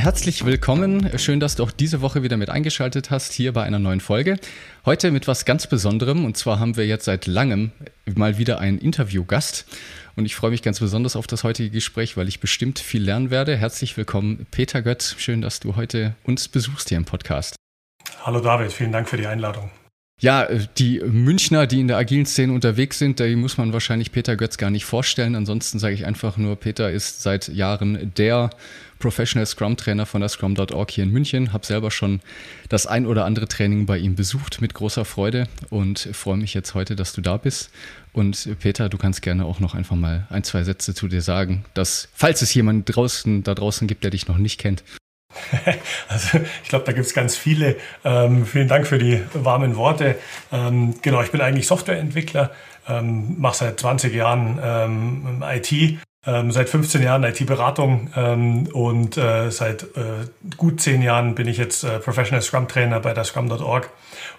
Herzlich willkommen. Schön, dass du auch diese Woche wieder mit eingeschaltet hast hier bei einer neuen Folge. Heute mit was ganz Besonderem und zwar haben wir jetzt seit langem mal wieder einen Interviewgast und ich freue mich ganz besonders auf das heutige Gespräch, weil ich bestimmt viel lernen werde. Herzlich willkommen, Peter Götz. Schön, dass du heute uns besuchst hier im Podcast. Hallo David, vielen Dank für die Einladung. Ja, äh, die Münchner, die in der agilen Szene unterwegs sind, da muss man wahrscheinlich Peter Götz gar nicht vorstellen. Ansonsten sage ich einfach nur, Peter ist seit Jahren der Professional Scrum Trainer von der Scrum.org hier in München. Habe selber schon das ein oder andere Training bei ihm besucht mit großer Freude und freue mich jetzt heute, dass du da bist. Und Peter, du kannst gerne auch noch einfach mal ein, zwei Sätze zu dir sagen, dass, falls es jemand draußen, da draußen gibt, der dich noch nicht kennt. Also ich glaube, da gibt es ganz viele. Ähm, vielen Dank für die warmen Worte. Ähm, genau, ich bin eigentlich Softwareentwickler, ähm, mache seit 20 Jahren ähm, IT, ähm, seit 15 Jahren IT-Beratung ähm, und äh, seit äh, gut 10 Jahren bin ich jetzt äh, Professional Scrum Trainer bei der Scrum.org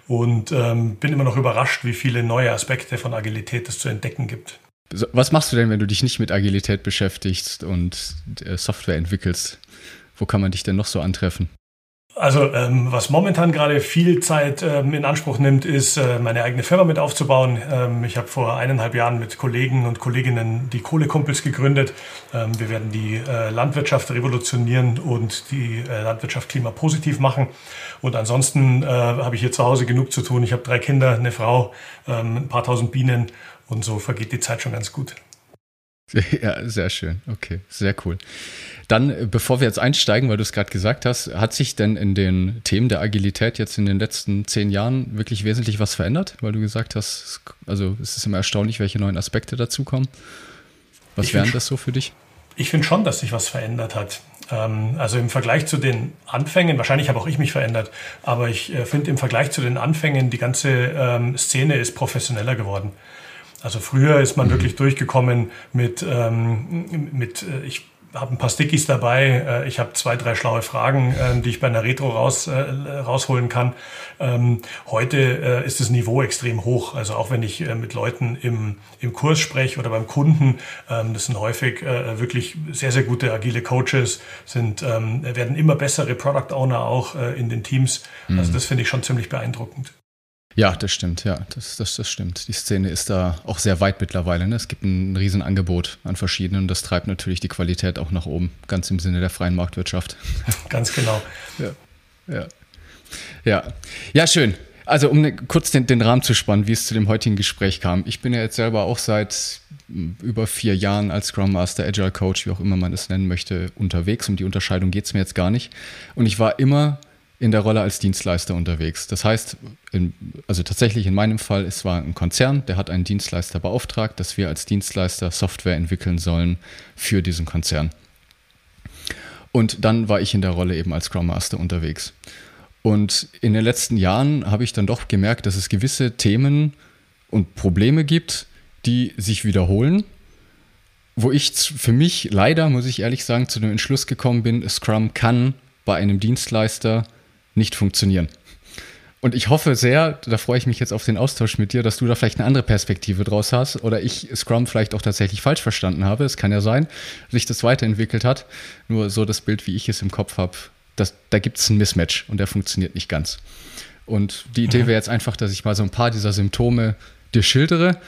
und bin immer noch überrascht, wie viele neue Aspekte von Agilität es zu entdecken gibt. Was machst du denn, wenn du dich nicht mit Agilität beschäftigst und äh, Software entwickelst? Wo kann man dich denn noch so antreffen? Also ähm, was momentan gerade viel Zeit ähm, in Anspruch nimmt, ist äh, meine eigene Firma mit aufzubauen. Ähm, ich habe vor eineinhalb Jahren mit Kollegen und Kolleginnen die Kohlekumpels gegründet. Ähm, wir werden die äh, Landwirtschaft revolutionieren und die äh, Landwirtschaft klimapositiv machen. Und ansonsten äh, habe ich hier zu Hause genug zu tun. Ich habe drei Kinder, eine Frau, ähm, ein paar tausend Bienen und so vergeht die Zeit schon ganz gut. Ja, sehr schön. Okay, sehr cool. Dann, äh, bevor wir jetzt einsteigen, weil du es gerade gesagt hast, hat sich denn in den Themen der Agilität jetzt in den letzten zehn Jahren wirklich wesentlich was verändert? Weil du gesagt hast, also es ist immer erstaunlich, welche neuen Aspekte dazukommen. Was ich wären das so für dich? Ich finde schon, dass sich was verändert hat. Ähm, also im Vergleich zu den Anfängen, wahrscheinlich habe auch ich mich verändert, aber ich äh, finde im Vergleich zu den Anfängen, die ganze ähm, Szene ist professioneller geworden. Also früher ist man mhm. wirklich durchgekommen mit, ähm, mit äh, ich habe ein paar Stickies dabei. Äh, ich habe zwei, drei schlaue Fragen, äh, die ich bei einer Retro raus, äh, rausholen kann. Ähm, heute ist das Niveau extrem hoch. Also auch wenn ich mit Leuten im, im Kurs spreche oder beim Kunden, ähm, das sind häufig wirklich sehr, sehr gute agile Coaches, sind, ähm, werden immer bessere Product Owner auch in den Teams. Also mhm. das finde ich schon ziemlich beeindruckend. Ja, das stimmt, ja, das, das, das stimmt. Die Szene ist da auch sehr weit mittlerweile. Ne? Es gibt ein Riesenangebot an verschiedenen und das treibt natürlich die Qualität auch nach oben, ganz im Sinne der freien Marktwirtschaft. Ganz genau. Ja, ja. Ja, ja schön. Also um ne, kurz den, den Rahmen zu spannen, wie es zu dem heutigen Gespräch kam. Ich bin ja jetzt selber auch seit über vier Jahren als Scrum Master, Agile Coach, wie auch immer man es nennen möchte, unterwegs. Um die Unterscheidung geht es mir jetzt gar nicht. Und ich war immer in der Rolle als Dienstleister unterwegs. Das heißt, in, also tatsächlich in meinem Fall, es war ein Konzern, der hat einen Dienstleister beauftragt, dass wir als Dienstleister Software entwickeln sollen für diesen Konzern. Und dann war ich in der Rolle eben als Scrum Master unterwegs. Und in den letzten Jahren habe ich dann doch gemerkt, dass es gewisse Themen und Probleme gibt, die sich wiederholen, wo ich für mich leider, muss ich ehrlich sagen, zu dem Entschluss gekommen bin, Scrum kann bei einem Dienstleister nicht funktionieren. Und ich hoffe sehr, da freue ich mich jetzt auf den Austausch mit dir, dass du da vielleicht eine andere Perspektive draus hast oder ich Scrum vielleicht auch tatsächlich falsch verstanden habe. Es kann ja sein, dass sich das weiterentwickelt hat. Nur so das Bild, wie ich es im Kopf habe, das, da gibt es ein Mismatch und der funktioniert nicht ganz. Und die Idee mhm. wäre jetzt einfach, dass ich mal so ein paar dieser Symptome dir schildere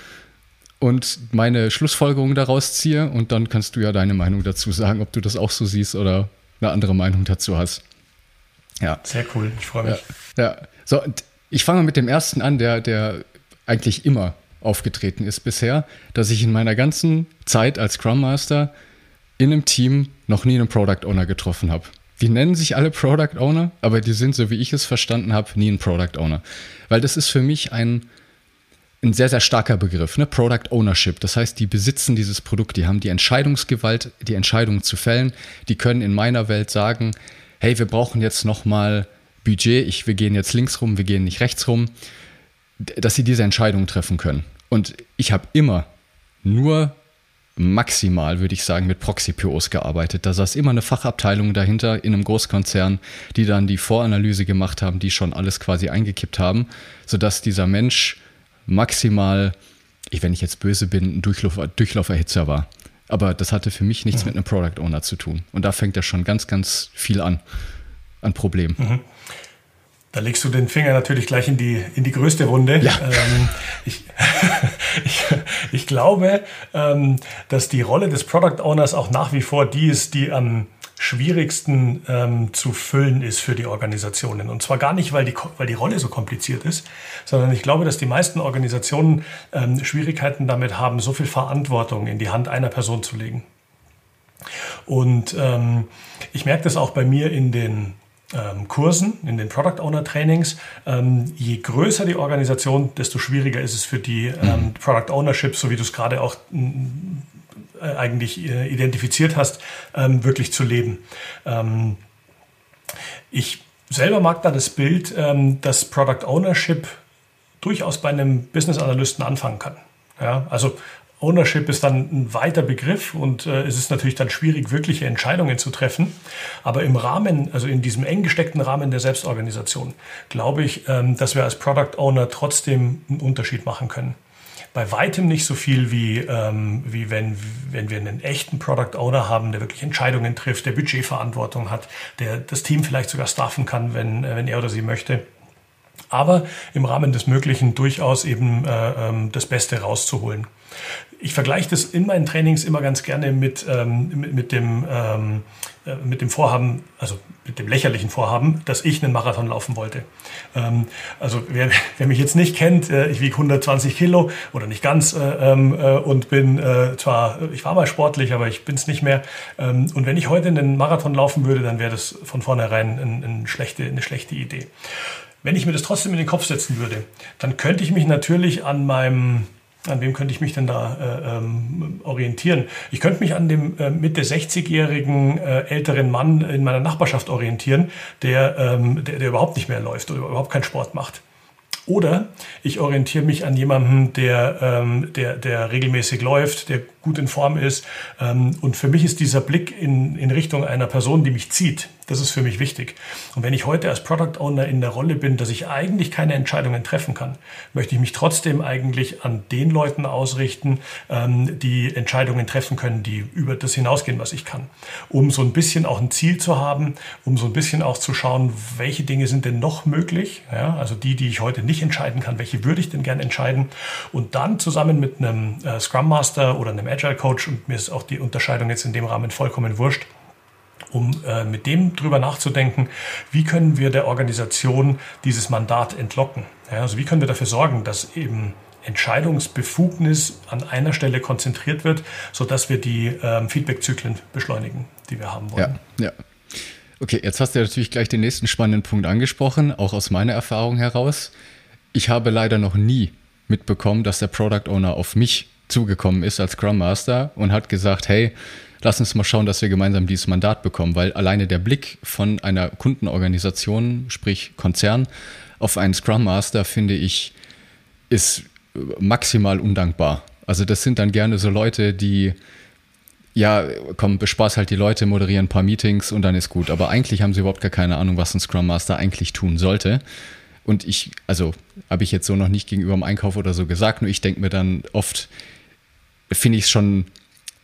und meine Schlussfolgerungen daraus ziehe und dann kannst du ja deine Meinung dazu sagen, ob du das auch so siehst oder eine andere Meinung dazu hast. Ja. Sehr cool, ich freue mich. Ja, ja. So, ich fange mit dem ersten an, der, der eigentlich immer aufgetreten ist bisher, dass ich in meiner ganzen Zeit als Scrum Master in einem Team noch nie einen Product Owner getroffen habe. Die nennen sich alle Product Owner, aber die sind, so wie ich es verstanden habe, nie ein Product Owner. Weil das ist für mich ein, ein sehr, sehr starker Begriff, ne? Product Ownership. Das heißt, die besitzen dieses Produkt, die haben die Entscheidungsgewalt, die Entscheidungen zu fällen. Die können in meiner Welt sagen, hey, wir brauchen jetzt nochmal Budget, ich, wir gehen jetzt links rum, wir gehen nicht rechts rum, dass sie diese Entscheidungen treffen können. Und ich habe immer nur maximal, würde ich sagen, mit Proxy-POs gearbeitet. Da saß immer eine Fachabteilung dahinter in einem Großkonzern, die dann die Voranalyse gemacht haben, die schon alles quasi eingekippt haben, sodass dieser Mensch maximal, wenn ich jetzt böse bin, ein Durchlaufer, Durchlauferhitzer war. Aber das hatte für mich nichts mhm. mit einem Product Owner zu tun. Und da fängt ja schon ganz, ganz viel an, an Problemen. Mhm. Da legst du den Finger natürlich gleich in die, in die größte Wunde. Ja. Ähm, ich, ich, ich, glaube, ähm, dass die Rolle des Product Owners auch nach wie vor die ist, die am schwierigsten ähm, zu füllen ist für die Organisationen. Und zwar gar nicht, weil die, weil die Rolle so kompliziert ist, sondern ich glaube, dass die meisten Organisationen ähm, Schwierigkeiten damit haben, so viel Verantwortung in die Hand einer Person zu legen. Und ähm, ich merke das auch bei mir in den ähm, Kursen, in den Product Owner Trainings. Ähm, je größer die Organisation, desto schwieriger ist es für die ähm, mhm. Product Ownership, so wie du es gerade auch eigentlich äh, identifiziert hast, ähm, wirklich zu leben. Ähm, ich selber mag da das Bild, ähm, dass Product Ownership durchaus bei einem Business Analysten anfangen kann. Ja, also Ownership ist dann ein weiter Begriff und äh, es ist natürlich dann schwierig, wirkliche Entscheidungen zu treffen. Aber im Rahmen, also in diesem eng gesteckten Rahmen der Selbstorganisation, glaube ich, ähm, dass wir als Product Owner trotzdem einen Unterschied machen können bei weitem nicht so viel wie, ähm, wie wenn, wenn wir einen echten Product Owner haben, der wirklich Entscheidungen trifft, der Budgetverantwortung hat, der das Team vielleicht sogar staffen kann, wenn, äh, wenn er oder sie möchte. Aber im Rahmen des Möglichen durchaus eben äh, ähm, das Beste rauszuholen. Ich vergleiche das in meinen Trainings immer ganz gerne mit, ähm, mit, mit, dem, ähm, äh, mit dem Vorhaben, also mit dem lächerlichen Vorhaben, dass ich einen Marathon laufen wollte. Ähm, also wer, wer, mich jetzt nicht kennt, äh, ich wiege 120 Kilo oder nicht ganz äh, ähm, äh, und bin äh, zwar, ich war mal sportlich, aber ich bin es nicht mehr. Ähm, und wenn ich heute einen Marathon laufen würde, dann wäre das von vornherein ein, ein schlechte, eine schlechte Idee. Wenn ich mir das trotzdem in den Kopf setzen würde, dann könnte ich mich natürlich an meinem an wem könnte ich mich denn da äh, ähm, orientieren? Ich könnte mich an dem äh, Mitte 60-jährigen äh, älteren Mann in meiner Nachbarschaft orientieren, der, ähm, der, der überhaupt nicht mehr läuft oder überhaupt keinen Sport macht. Oder ich orientiere mich an jemanden, der, ähm, der, der regelmäßig läuft, der gut in Form ist. Ähm, und für mich ist dieser Blick in, in Richtung einer Person, die mich zieht, das ist für mich wichtig. Und wenn ich heute als Product Owner in der Rolle bin, dass ich eigentlich keine Entscheidungen treffen kann, möchte ich mich trotzdem eigentlich an den Leuten ausrichten, ähm, die Entscheidungen treffen können, die über das hinausgehen, was ich kann. Um so ein bisschen auch ein Ziel zu haben, um so ein bisschen auch zu schauen, welche Dinge sind denn noch möglich. Ja, also die, die ich heute nicht entscheiden kann, welche würde ich denn gerne entscheiden. Und dann zusammen mit einem äh, Scrum Master oder einem Agile Coach, und mir ist auch die Unterscheidung jetzt in dem Rahmen vollkommen wurscht, um äh, mit dem drüber nachzudenken, wie können wir der Organisation dieses Mandat entlocken. Ja, also wie können wir dafür sorgen, dass eben Entscheidungsbefugnis an einer Stelle konzentriert wird, sodass wir die ähm, Feedbackzyklen beschleunigen, die wir haben wollen. Ja, ja. Okay, jetzt hast du natürlich gleich den nächsten spannenden Punkt angesprochen, auch aus meiner Erfahrung heraus. Ich habe leider noch nie mitbekommen, dass der Product Owner auf mich zugekommen ist als Scrum Master und hat gesagt, hey, lass uns mal schauen, dass wir gemeinsam dieses Mandat bekommen, weil alleine der Blick von einer Kundenorganisation, sprich Konzern, auf einen Scrum Master, finde ich, ist maximal undankbar. Also das sind dann gerne so Leute, die, ja, komm, bespaß halt die Leute, moderieren ein paar Meetings und dann ist gut. Aber eigentlich haben sie überhaupt gar keine Ahnung, was ein Scrum Master eigentlich tun sollte. Und ich, also habe ich jetzt so noch nicht gegenüber dem Einkauf oder so gesagt, nur ich denke mir dann oft, finde ich es schon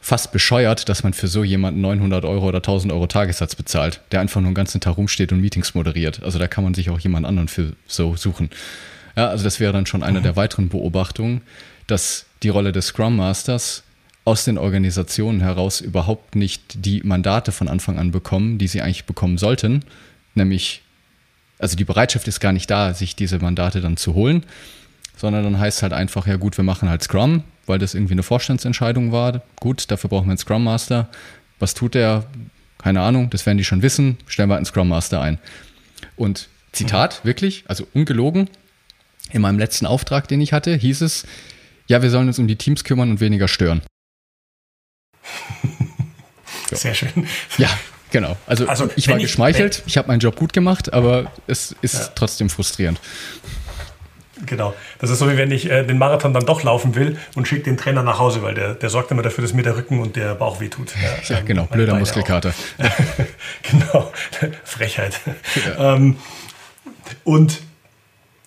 fast bescheuert, dass man für so jemanden 900 Euro oder 1000 Euro Tagessatz bezahlt, der einfach nur den ganzen Tag rumsteht und Meetings moderiert. Also da kann man sich auch jemand anderen für so suchen. Ja, also das wäre dann schon eine mhm. der weiteren Beobachtungen, dass die Rolle des Scrum Masters aus den Organisationen heraus überhaupt nicht die Mandate von Anfang an bekommen, die sie eigentlich bekommen sollten. Nämlich, also die Bereitschaft ist gar nicht da, sich diese Mandate dann zu holen, sondern dann heißt es halt einfach, ja gut, wir machen halt Scrum, weil das irgendwie eine Vorstandsentscheidung war. Gut, dafür brauchen wir einen Scrum Master. Was tut der? Keine Ahnung, das werden die schon wissen. Stellen wir einen Scrum Master ein. Und Zitat, mhm. wirklich, also ungelogen, In meinem letzten Auftrag, den ich hatte, hieß es, ja, wir sollen uns um die Teams kümmern und weniger stören. Sehr schön. Ja, genau. Also, also ich war geschmeichelt, ich, ich habe meinen Job gut gemacht, aber es ist ja. trotzdem frustrierend. Genau. Das ist so, wie wenn ich äh, den Marathon dann doch laufen will und schicke den Trainer nach Hause, weil der, der sorgt immer dafür, dass mir der Rücken und der Bauch wehtut. Ja, ja genau. Blöder Muskelkater. genau. Frechheit. Ja. Ähm, und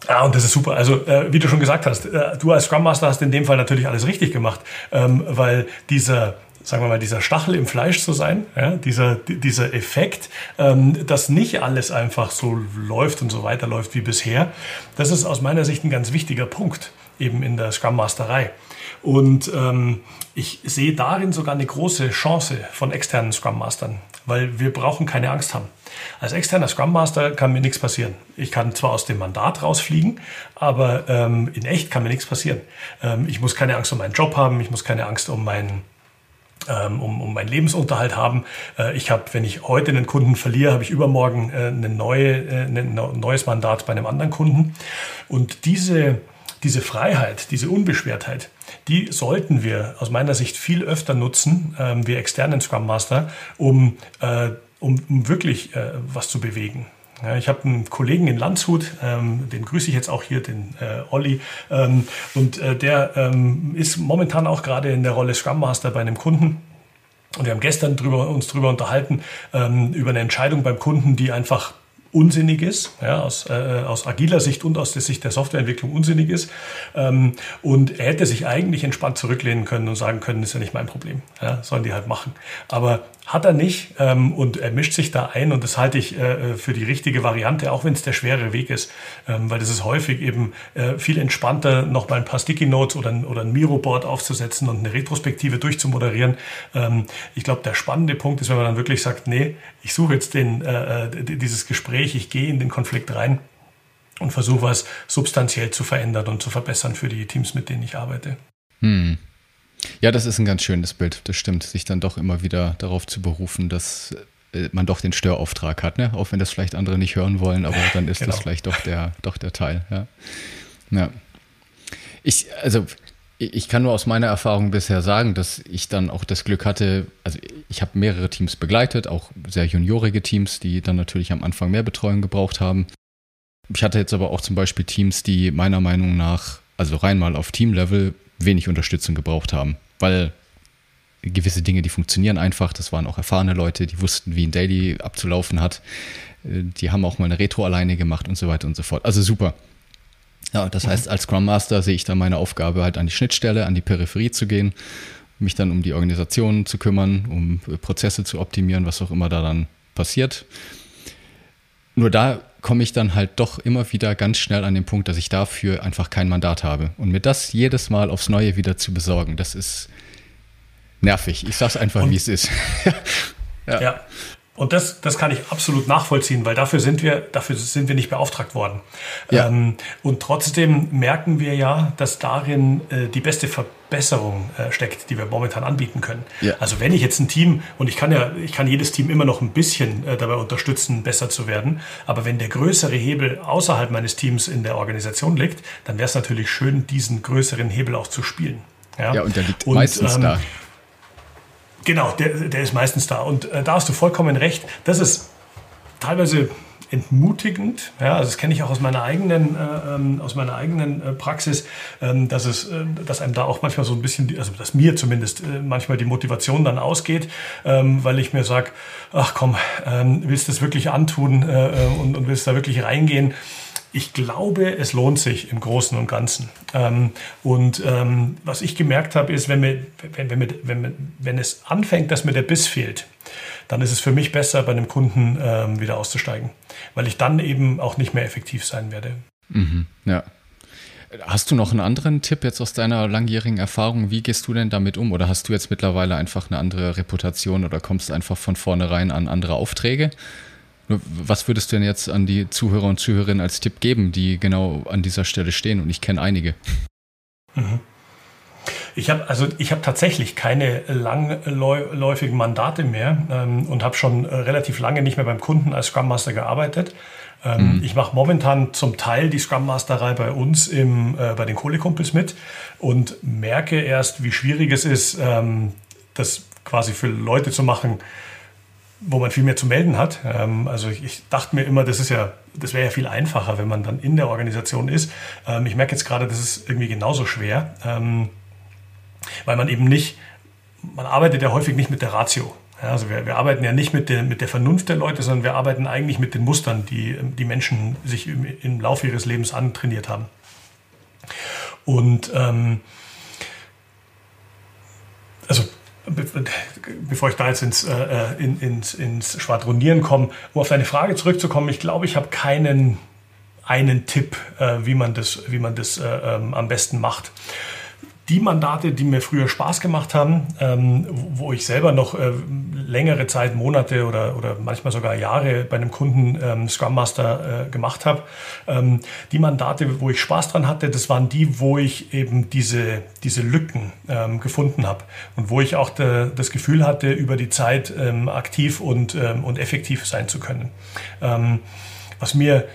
Ah, und das ist super. Also, äh, wie du schon gesagt hast, äh, du als Scrum Master hast in dem Fall natürlich alles richtig gemacht, ähm, weil dieser, sagen wir mal, dieser Stachel im Fleisch zu sein, ja, dieser, dieser Effekt, ähm, dass nicht alles einfach so läuft und so weiterläuft wie bisher, das ist aus meiner Sicht ein ganz wichtiger Punkt eben in der Scrum Masterei. Und ähm, ich sehe darin sogar eine große Chance von externen Scrum Mastern, weil wir brauchen keine Angst haben. Als externer Scrum Master kann mir nichts passieren. Ich kann zwar aus dem Mandat rausfliegen, aber ähm, in echt kann mir nichts passieren. Ähm, ich muss keine Angst um meinen Job haben, ich muss keine Angst um meinen um, um meinen Lebensunterhalt haben. Äh, ich habe, wenn ich heute einen Kunden verliere, habe ich übermorgen äh, eine neue, äh, ein neues Mandat bei einem anderen Kunden. Und diese, diese Freiheit, diese Unbeschwertheit, die sollten wir aus meiner Sicht viel öfter nutzen, ähm, wir externen Scrum Master, um, um, um wirklich was zu bewegen. Ja, ich habe einen Kollegen in Landshut, ähm, den grüße ich jetzt auch hier, den äh, Olli. Ähm, und äh, der ähm, ist momentan auch gerade in der Rolle Scrum Master bei einem Kunden. Und wir haben gestern drüber, uns darüber unterhalten, ähm, über eine Entscheidung beim Kunden, die einfach unsinnig ist, ja, aus, äh, aus agiler Sicht und aus der Sicht der Softwareentwicklung unsinnig ist. Ähm, und er hätte sich eigentlich entspannt zurücklehnen können und sagen können, ist ja nicht mein Problem, ja, sollen die halt machen. Aber hat er nicht ähm, und er mischt sich da ein und das halte ich äh, für die richtige Variante, auch wenn es der schwere Weg ist, ähm, weil das ist häufig eben äh, viel entspannter, noch mal ein paar Sticky Notes oder ein, oder ein Miro-Board aufzusetzen und eine Retrospektive durchzumoderieren. Ähm, ich glaube, der spannende Punkt ist, wenn man dann wirklich sagt, nee, ich suche jetzt den, äh, äh dieses Gespräch, ich gehe in den Konflikt rein und versuche was substanziell zu verändern und zu verbessern für die Teams, mit denen ich arbeite. Hm. Ja, das ist ein ganz schönes Bild, das stimmt, sich dann doch immer wieder darauf zu berufen, dass äh, man doch den Störauftrag hat, ne? auch wenn das vielleicht andere nicht hören wollen, aber dann ist genau. das vielleicht doch der, doch der Teil. Ja. ja. Ich, also ich kann nur aus meiner Erfahrung bisher sagen, dass ich dann auch das Glück hatte, also ich habe mehrere Teams begleitet, auch sehr juniorige Teams, die dann natürlich am Anfang mehr Betreuung gebraucht haben. Ich hatte jetzt aber auch zum Beispiel Teams, die meiner Meinung nach, also rein mal auf Teamlevel, wenig Unterstützung gebraucht haben, weil gewisse Dinge, die funktionieren einfach. Das waren auch erfahrene Leute, die wussten, wie ein Daily abzulaufen hat. Äh, die haben auch mal eine Retro alleine gemacht und so weiter und so fort. Also super. Ja, das heißt, als Scrum Master sehe ich dann meine Aufgabe halt an die Schnittstelle, an die Peripherie zu gehen, mich dann um die Organisation zu kümmern, um Prozesse zu optimieren, was auch immer da dann passiert. Nur da komme ich dann halt doch immer wieder ganz schnell an den Punkt, dass ich dafür einfach kein Mandat habe. Und mir das jedes Mal aufs Neue wieder zu besorgen, das ist nervig. Ich sag's einfach, Und, wie es ist. ja. ja. Und das, das kann ich absolut nachvollziehen, weil dafür sind wir, dafür sind wir nicht beauftragt worden. Ja. Ähm, und trotzdem merken wir ja, dass darin äh, die beste Verbesserung äh, steckt, die wir momentan anbieten können. Ja. Also wenn ich jetzt ein Team, und ich kann ja, ich kann jedes Team immer noch ein bisschen äh, dabei unterstützen, besser zu werden, aber wenn der größere Hebel außerhalb meines Teams in der Organisation liegt, dann wäre es natürlich schön, diesen größeren Hebel auch zu spielen. Ja, ja und der liegt und, meistens ähm, da. Genau, der, der ist meistens da. Und äh, da hast du vollkommen recht. Das ist teilweise entmutigend. Ja, also das kenne ich auch aus meiner eigenen, äh, ähm, aus meiner eigenen äh, Praxis, ähm, dass es, äh, dass einem da auch manchmal so ein bisschen, also dass mir zumindest äh, manchmal die Motivation dann ausgeht, ähm, weil ich mir sage, ach komm, ähm, willst du das wirklich antun äh, äh, und, und willst da wirklich reingehen? Ich glaube, es lohnt sich im Großen und Ganzen. Ähm, und ähm, was ich gemerkt habe, ist, wenn, mir, wenn, wenn, wenn, wenn es anfängt, dass mir der Biss fehlt, dann ist es für mich besser, bei einem Kunden ähm, wieder auszusteigen, weil ich dann eben auch nicht mehr effektiv sein werde. Mhm, ja. Hast du noch einen anderen Tipp jetzt aus deiner langjährigen Erfahrung? Wie gehst du denn damit um? Oder hast du jetzt mittlerweile einfach eine andere Reputation oder kommst einfach von vornherein an andere Aufträge? Was würdest du denn jetzt an die Zuhörer und Zuhörerinnen als Tipp geben, die genau an dieser Stelle stehen? Und ich kenne einige. Mhm. Ich habe also ich habe tatsächlich keine langläufigen Mandate mehr ähm, und habe schon äh, relativ lange nicht mehr beim Kunden als Scrum Master gearbeitet. Ähm, mhm. Ich mache momentan zum Teil die Scrum Masterei bei uns im, äh, bei den Kohlekumpels mit und merke erst, wie schwierig es ist, ähm, das quasi für Leute zu machen, wo man viel mehr zu melden hat. Ähm, also ich, ich, dachte mir immer, das ist ja, das wäre ja viel einfacher, wenn man dann in der Organisation ist. Ähm, ich merke jetzt gerade, das ist irgendwie genauso schwer, ähm, weil man eben nicht, man arbeitet ja häufig nicht mit der Ratio. Also wir, wir, arbeiten ja nicht mit der, mit der Vernunft der Leute, sondern wir arbeiten eigentlich mit den Mustern, die die Menschen sich im, im Laufe ihres Lebens antrainiert haben. Und ähm, also bevor ich da jetzt ins, äh, äh, in, ins, ins Schwadronieren komme, um auf deine Frage zurückzukommen, ich glaube, ich habe keinen einen Tipp, äh, wie man das, wie man das äh, ähm, am besten macht die Mandate, die mir früher Spaß gemacht haben, ähm, wo ich selber noch äh, längere Zeit, Monate oder, oder manchmal sogar Jahre bei einem Kunden ähm, Scrum Master äh, gemacht habe, ähm, die Mandate, wo ich Spaß dran hatte, das waren die, wo ich eben diese, diese Lücken ähm, gefunden habe und wo ich auch de, das Gefühl hatte, über die Zeit ähm, aktiv und, ähm, und effektiv sein zu können. was mir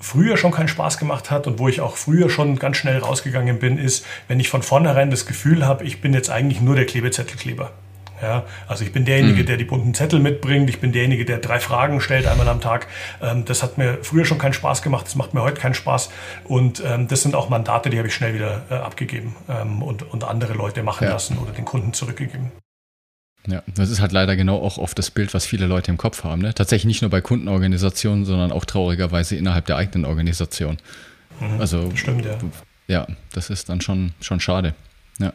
früher schon keinen Spaß gemacht hat und wo ich auch früher schon ganz schnell rausgegangen bin, ist, wenn ich von vornherein das Gefühl habe, ich bin jetzt eigentlich nur der Klebezettelkleber. Ja, also ich bin derjenige, mhm. der die bunten Zettel mitbringt, ich bin derjenige, der drei Fragen stellt einmal am Tag. Ähm, das hat mir früher schon keinen Spaß gemacht, das macht mir heute keinen Spaß. Und ähm, das sind auch Mandate, die habe ich schnell wieder äh, abgegeben ähm, und, und andere Leute machen ja. lassen oder den Kunden zurückgegeben. Ja, das ist halt leider genau auch oft das Bild, was viele Leute im Kopf haben. Ne? Tatsächlich nicht nur bei Kundenorganisationen, sondern auch traurigerweise innerhalb der eigenen Organisation. Mhm, also, stimmt, ja. Ja, das ist dann schon, schon schade. Ja.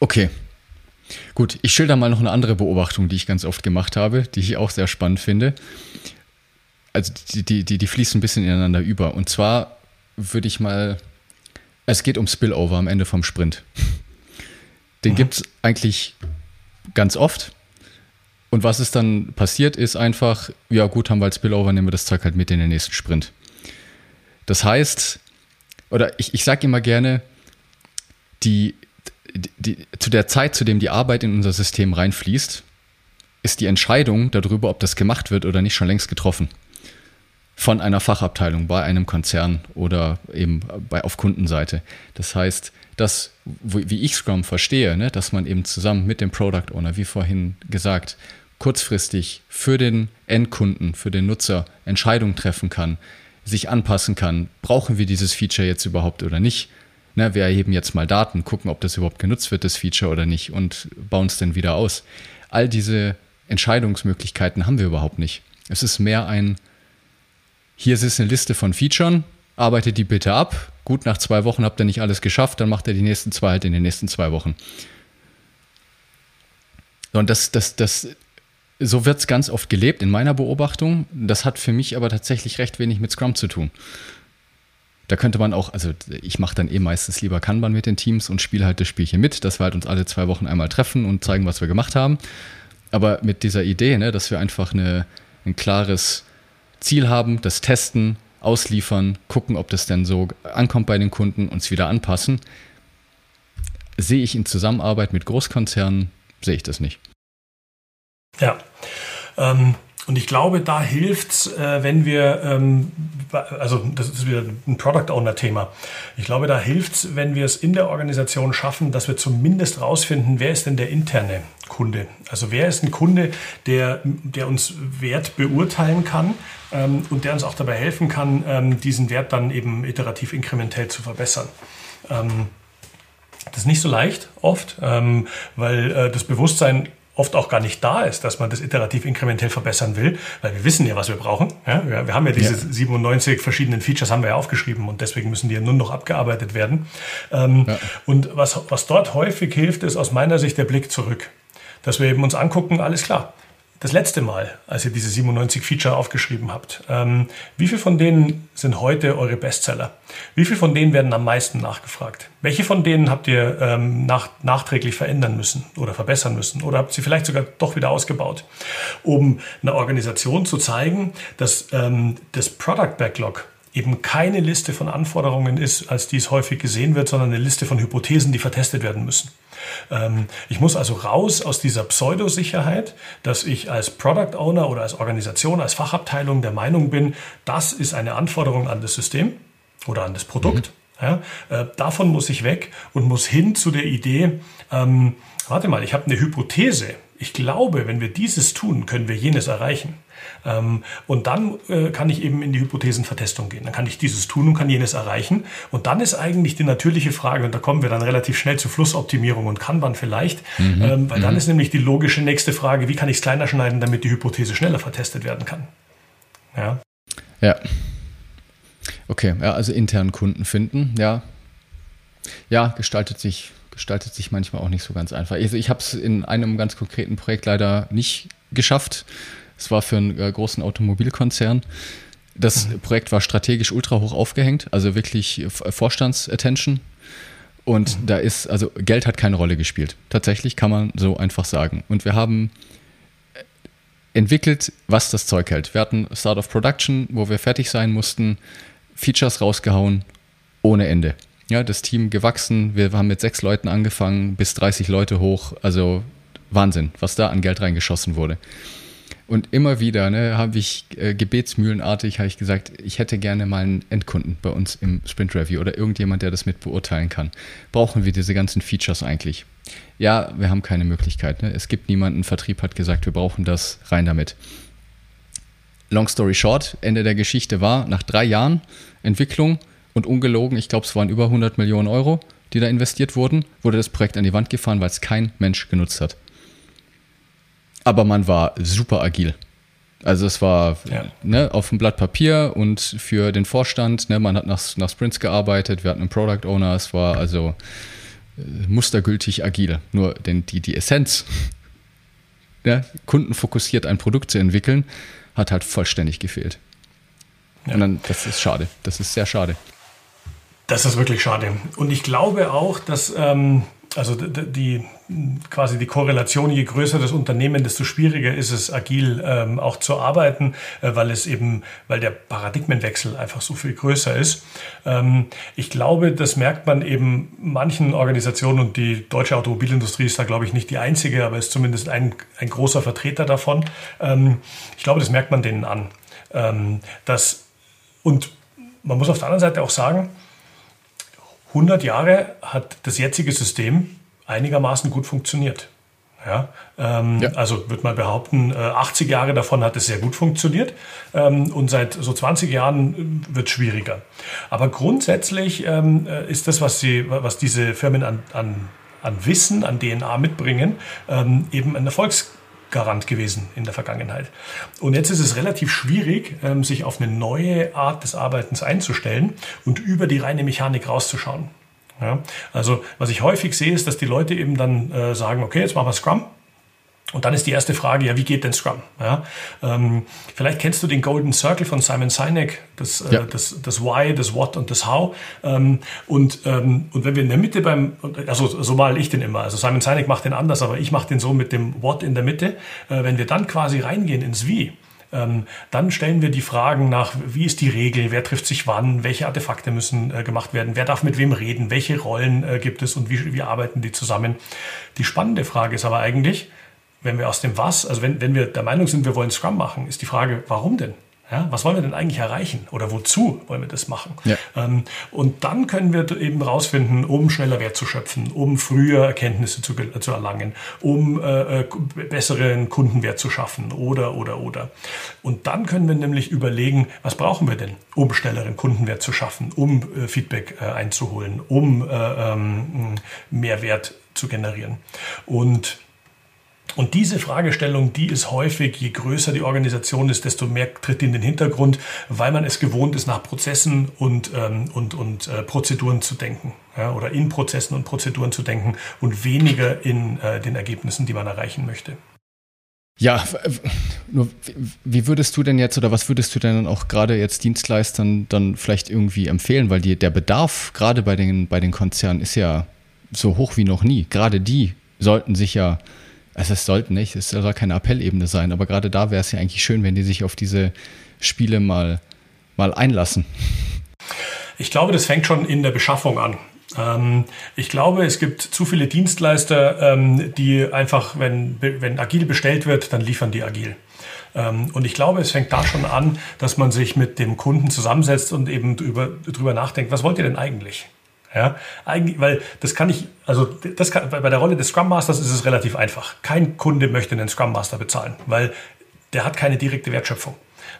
Okay. Gut, ich schilder mal noch eine andere Beobachtung, die ich ganz oft gemacht habe, die ich auch sehr spannend finde. Also die, die, die, die fließen ein bisschen ineinander über. Und zwar würde ich mal, es geht um Spillover am Ende vom Sprint. Den mhm. gibt es eigentlich ganz oft. Und was ist dann passiert, ist einfach, ja gut, haben wir als Spillover, nehmen wir das Zeug halt mit in den nächsten Sprint. Das heißt, oder ich, ich sage immer gerne, die, die, die, zu der Zeit, zu dem die Arbeit in unser System reinfließt, ist die Entscheidung darüber, ob das gemacht wird oder nicht, schon längst getroffen. Von einer Fachabteilung bei einem Konzern oder eben bei, auf Kundenseite. Das heißt, das, wie ich Scrum verstehe, ne, dass man eben zusammen mit dem Product Owner, wie vorhin gesagt, kurzfristig für den Endkunden, für den Nutzer Entscheidungen treffen kann, sich anpassen kann, brauchen wir dieses Feature jetzt überhaupt oder nicht. Ne, wir erheben jetzt mal Daten, gucken, ob das überhaupt genutzt wird, das Feature oder nicht und bauen es dann wieder aus. All diese Entscheidungsmöglichkeiten haben wir überhaupt nicht. Es ist mehr ein, hier ist eine Liste von Features, arbeitet die bitte ab. Gut, nach zwei Wochen habt ihr nicht alles geschafft, dann macht er die nächsten zwei halt in den nächsten zwei Wochen. Und das, das, das, so wird es ganz oft gelebt in meiner Beobachtung. Das hat für mich aber tatsächlich recht wenig mit Scrum zu tun. Da könnte man auch, also ich mache dann eh meistens lieber Kanban mit den Teams und spiele halt das Spielchen mit, dass wir halt uns alle zwei Wochen einmal treffen und zeigen, was wir gemacht haben. Aber mit dieser Idee, ne, dass wir einfach eine, ein klares Ziel haben, das testen, ausliefern, gucken, ob das denn so ankommt bei den Kunden, uns wieder anpassen. Sehe ich in Zusammenarbeit mit Großkonzernen, sehe ich das nicht. Ja. Ähm, und ich glaube, da hilft es, äh, wenn wir, ähm, also das ist wieder ein Product Owner-Thema. Ich glaube, da hilft es, wenn wir es in der Organisation schaffen, dass wir zumindest rausfinden, wer ist denn der interne Kunde. Also wer ist ein Kunde, der, der uns Wert beurteilen kann ähm, und der uns auch dabei helfen kann, ähm, diesen Wert dann eben iterativ inkrementell zu verbessern. Ähm, das ist nicht so leicht oft, ähm, weil äh, das Bewusstsein oft auch gar nicht da ist, dass man das iterativ inkrementell verbessern will, weil wir wissen ja, was wir brauchen. Ja, wir, wir, haben ja diese ja. 97 verschiedenen Features haben wir ja aufgeschrieben und deswegen müssen die ja nur noch abgearbeitet werden. Ähm, ja. Und was, was dort häufig hilft, ist aus meiner Sicht der Blick zurück. Dass wir eben uns angucken, alles klar, das letzte Mal, als ihr diese 97 Feature aufgeschrieben habt, ähm, wie viele von denen sind heute eure Bestseller? Wie viele von denen werden am meisten nachgefragt? Welche von denen habt ihr ähm, nach, nachträglich verändern müssen oder verbessern müssen? Oder habt sie vielleicht sogar doch wieder ausgebaut? Um einer Organisation zu zeigen, dass ähm, das Product Backlog eben keine Liste von Anforderungen ist, als dies häufig gesehen wird, sondern eine Liste von Hypothesen, die vertestet werden müssen. Ähm, ich muss also raus aus dieser Pseudosicherheit, dass ich als Product Owner oder als Organisation, als Fachabteilung der Meinung bin, das ist eine Anforderung an das System oder an das Produkt. Mhm. Ja, äh, davon muss ich weg und muss hin zu der Idee, ähm, warte mal, ich habe eine Hypothese. Ich glaube, wenn wir dieses tun, können wir jenes erreichen. Ähm, und dann äh, kann ich eben in die Hypothesenvertestung gehen. Dann kann ich dieses tun und kann jenes erreichen. Und dann ist eigentlich die natürliche Frage, und da kommen wir dann relativ schnell zu Flussoptimierung und Kanban vielleicht, mhm. ähm, weil mhm. dann ist nämlich die logische nächste Frage, wie kann ich es kleiner schneiden, damit die Hypothese schneller vertestet werden kann. Ja. Ja. Okay, ja, also internen Kunden finden, ja. Ja, gestaltet sich, gestaltet sich manchmal auch nicht so ganz einfach. Also ich habe es in einem ganz konkreten Projekt leider nicht geschafft. Es war für einen äh, großen Automobilkonzern. Das mhm. Projekt war strategisch ultra hoch aufgehängt, also wirklich Vorstandsattention. Und mhm. da ist, also Geld hat keine Rolle gespielt. Tatsächlich kann man so einfach sagen. Und wir haben äh, entwickelt, was das Zeug hält. Wir hatten Start of Production, wo wir fertig sein mussten, Features rausgehauen, ohne Ende. Ja, das Team gewachsen. Wir haben mit sechs Leuten angefangen, bis 30 Leute hoch. Also Wahnsinn, was da an Geld reingeschossen wurde. Und immer wieder ne, habe ich äh, gebetsmühlenartig ich gesagt, ich hätte gerne mal einen Endkunden bei uns im Sprint Review oder irgendjemand, der das mit beurteilen kann. Brauchen wir diese ganzen Features eigentlich? Ja, wir haben keine Möglichkeit. Ne? Es gibt niemanden, Vertrieb hat gesagt, wir brauchen das, rein damit. Long story short, Ende der Geschichte war, nach drei Jahren Entwicklung und ungelogen, ich glaube, es waren über 100 Millionen Euro, die da investiert wurden, wurde das Projekt an die Wand gefahren, weil es kein Mensch genutzt hat. Aber man war super agil. Also es war ja. ne, auf dem Blatt Papier und für den Vorstand, ne, man hat nach, nach Sprints gearbeitet, wir hatten einen Product Owner, es war also äh, mustergültig agil. Nur denn die, die Essenz, ne, kundenfokussiert ein Produkt zu entwickeln, hat halt vollständig gefehlt. Ja. Und dann, das ist schade. Das ist sehr schade. Das ist wirklich schade. Und ich glaube auch, dass ähm, also die, quasi die Korrelation, je größer das Unternehmen, desto schwieriger ist es, agil ähm, auch zu arbeiten, äh, weil es eben, weil der Paradigmenwechsel einfach so viel größer ist. Ähm, ich glaube, das merkt man eben manchen Organisationen und die deutsche Automobilindustrie ist da, glaube ich, nicht die einzige, aber ist zumindest ein, ein großer Vertreter davon. Ähm, ich glaube, das merkt man denen an. Ähm, dass, und man muss auf der anderen Seite auch sagen, 100 Jahre hat das jetzige System einigermaßen gut funktioniert. Ja, ähm, ja. Also würde man behaupten, äh, 80 Jahre davon hat es sehr gut funktioniert ähm, und seit so 20 Jahren äh, wird es schwieriger. Aber grundsätzlich ähm, äh, ist das, was, sie, was diese Firmen an, an, an Wissen, an DNA mitbringen, ähm, eben ein Erfolgsgarant gewesen in der Vergangenheit. Und jetzt ist es relativ schwierig, ähm, sich auf eine neue Art des Arbeitens einzustellen und über die reine Mechanik rauszuschauen. Ja? Also was ich häufig sehe, ist, dass die Leute eben dann äh, sagen, okay, jetzt machen wir Scrum. Und dann ist die erste Frage, ja, wie geht denn Scrum? Ja, ähm, vielleicht kennst du den Golden Circle von Simon Sinek, das, äh, ja. das, das Why, das What und das How. Ähm, und, ähm, und wenn wir in der Mitte beim, also so mal ich den immer, also Simon Sinek macht den anders, aber ich mache den so mit dem What in der Mitte. Äh, wenn wir dann quasi reingehen ins Wie, ähm, dann stellen wir die Fragen nach, wie ist die Regel, wer trifft sich wann, welche Artefakte müssen äh, gemacht werden, wer darf mit wem reden, welche Rollen äh, gibt es und wie, wie arbeiten die zusammen. Die spannende Frage ist aber eigentlich, wenn wir aus dem Was, also wenn, wenn wir der Meinung sind, wir wollen Scrum machen, ist die Frage, warum denn? Ja, was wollen wir denn eigentlich erreichen oder wozu wollen wir das machen? Ja. Ähm, und dann können wir eben rausfinden, um schneller Wert zu schöpfen, um früher Erkenntnisse zu, zu erlangen, um äh, äh, besseren Kundenwert zu schaffen oder, oder, oder. Und dann können wir nämlich überlegen, was brauchen wir denn, um schnelleren Kundenwert zu schaffen, um äh, Feedback äh, einzuholen, um äh, ähm, Mehrwert zu generieren. Und und diese Fragestellung, die ist häufig, je größer die Organisation ist, desto mehr tritt in den Hintergrund, weil man es gewohnt ist, nach Prozessen und, ähm, und, und äh, Prozeduren zu denken. Ja, oder in Prozessen und Prozeduren zu denken und weniger in äh, den Ergebnissen, die man erreichen möchte. Ja, nur wie würdest du denn jetzt oder was würdest du denn auch gerade jetzt Dienstleistern dann vielleicht irgendwie empfehlen? Weil die, der Bedarf gerade bei den, bei den Konzernen ist ja so hoch wie noch nie. Gerade die sollten sich ja also es sollte nicht, es soll keine Appellebene sein, aber gerade da wäre es ja eigentlich schön, wenn die sich auf diese Spiele mal mal einlassen? Ich glaube, das fängt schon in der Beschaffung an. Ähm, ich glaube, es gibt zu viele Dienstleister, ähm, die einfach, wenn, wenn agil bestellt wird, dann liefern die agil. Ähm, und ich glaube, es fängt da schon an, dass man sich mit dem Kunden zusammensetzt und eben drüber, drüber nachdenkt, was wollt ihr denn eigentlich? Ja, eigentlich, weil das kann ich, also das kann, bei der Rolle des Scrum Masters ist es relativ einfach. Kein Kunde möchte einen Scrum Master bezahlen, weil der hat keine direkte Wertschöpfung.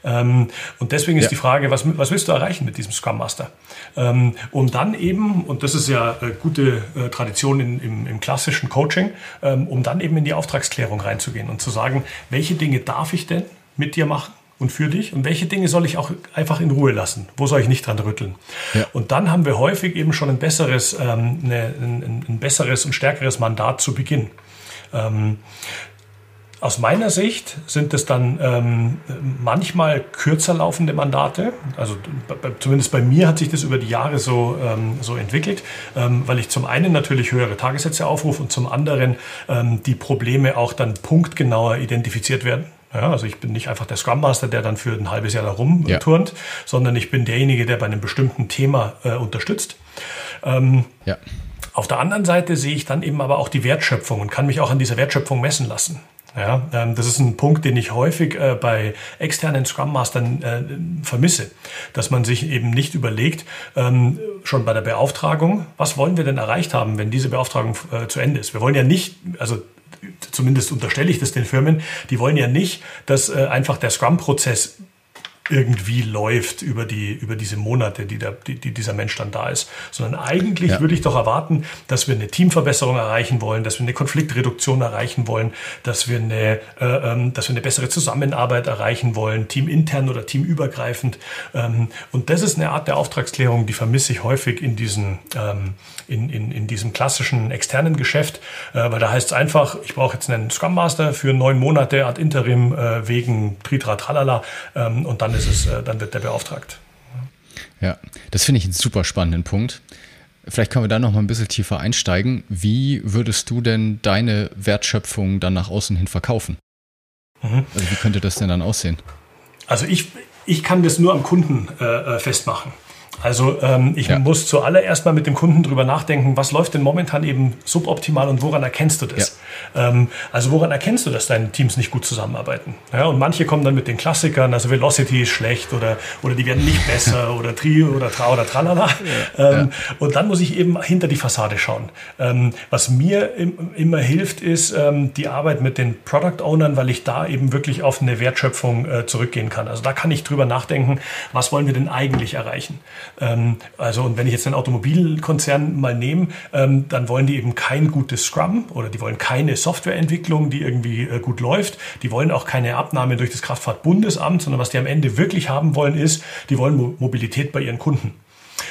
Ähm, und deswegen ist ja. die Frage, was, was willst du erreichen mit diesem Scrum Master? Ähm, um dann eben, und das ist ja äh, gute äh, Tradition in, im, im, klassischen Coaching, ähm, um dann eben in die Auftragsklärung reinzugehen und zu sagen, welche Dinge darf ich denn mit dir machen? Und für dich und welche Dinge soll ich auch einfach in Ruhe lassen? Wo soll ich nicht dran rütteln? Ja. Und dann haben wir häufig eben schon ein besseres, ähm, eine, ein, ein, besseres und stärkeres Mandat zu Beginn. Ähm, aus meiner Sicht sind es dann ähm, manchmal kürzer laufende Mandate. Also zumindest bei mir hat sich das über die Jahre so, ähm, so entwickelt, ähm, weil ich zum einen natürlich höhere Tagessätze aufrufe und zum anderen ähm, die Probleme auch dann punktgenauer identifiziert werden. Ja, also ich bin nicht einfach der Scrum Master, der dann für ein halbes Jahr da rumturnt, ja. sondern ich bin derjenige, der bei einem bestimmten Thema äh, unterstützt. Ähm, ja. Auf der anderen Seite sehe ich dann eben aber auch die Wertschöpfung und kann mich auch an dieser Wertschöpfung messen lassen. Ja, ähm, das ist ein Punkt, den ich häufig äh, bei externen Scrum Mastern äh, vermisse, dass man sich eben nicht überlegt, ähm, schon bei der Beauftragung, was wollen wir denn erreicht haben, wenn diese Beauftragung äh, zu Ende ist. Wir wollen ja nicht, also zumindest unterstelle ich das den Firmen, die wollen ja nicht, dass äh, einfach der Scrum-Prozess irgendwie läuft über, die, über diese Monate, die, der, die, die dieser Mensch dann da ist. Sondern eigentlich ja. würde ich doch erwarten, dass wir eine Teamverbesserung erreichen wollen, dass wir eine Konfliktreduktion erreichen wollen, dass wir eine, äh, ähm, dass wir eine bessere Zusammenarbeit erreichen wollen, teamintern oder teamübergreifend. Ähm, und das ist eine Art der Auftragsklärung, die vermisse ich häufig in, diesen, ähm, in, in, in diesem klassischen externen Geschäft, äh, weil da heißt es einfach, ich brauche jetzt einen Scrum Master für neun Monate ad interim äh, wegen Tritra Tralala ähm, und dann ist es, äh, dann wird der beauftragt. Ja, das finde ich einen super spannenden Punkt. Vielleicht können wir da noch mal ein bisschen tiefer einsteigen. Wie würdest du denn deine Wertschöpfung dann nach außen hin verkaufen? Mhm. Also wie könnte das denn dann aussehen? Also ich, ich kann das nur am Kunden äh, äh festmachen. Also ähm, ich ja. muss zuallererst mal mit dem Kunden drüber nachdenken, was läuft denn momentan eben suboptimal und woran erkennst du das? Ja. Ähm, also woran erkennst du, dass deine Teams nicht gut zusammenarbeiten? Ja, und manche kommen dann mit den Klassikern, also Velocity ist schlecht oder, oder die werden nicht besser oder Trio oder Tra oder Tralala. Ähm, und dann muss ich eben hinter die Fassade schauen. Ähm, was mir im, immer hilft, ist ähm, die Arbeit mit den Product Ownern, weil ich da eben wirklich auf eine Wertschöpfung äh, zurückgehen kann. Also da kann ich drüber nachdenken, was wollen wir denn eigentlich erreichen? Ähm, also, und wenn ich jetzt einen Automobilkonzern mal nehme, ähm, dann wollen die eben kein gutes Scrum oder die wollen keine Softwareentwicklung, die irgendwie äh, gut läuft. Die wollen auch keine Abnahme durch das Kraftfahrtbundesamt, sondern was die am Ende wirklich haben wollen, ist, die wollen Mo Mobilität bei ihren Kunden.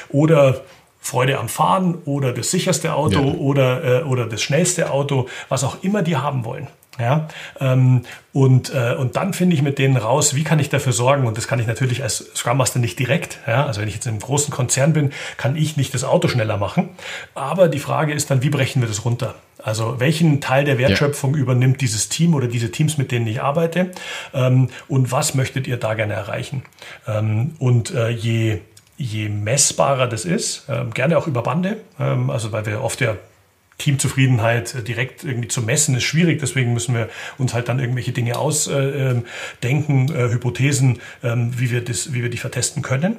Oder Freude am Fahren oder das sicherste Auto ja. oder, äh, oder das schnellste Auto, was auch immer die haben wollen. Ja, ähm, und, äh, und dann finde ich mit denen raus, wie kann ich dafür sorgen, und das kann ich natürlich als Scrum Master nicht direkt, ja, also wenn ich jetzt in einem großen Konzern bin, kann ich nicht das Auto schneller machen, aber die Frage ist dann, wie brechen wir das runter? Also welchen Teil der Wertschöpfung ja. übernimmt dieses Team oder diese Teams, mit denen ich arbeite ähm, und was möchtet ihr da gerne erreichen? Ähm, und äh, je je messbarer das ist, äh, gerne auch über Bande, ähm, also weil wir oft ja Teamzufriedenheit äh, direkt irgendwie zu messen, ist schwierig. Deswegen müssen wir uns halt dann irgendwelche Dinge ausdenken, äh, äh, Hypothesen, äh, wie, wir das, wie wir die vertesten können.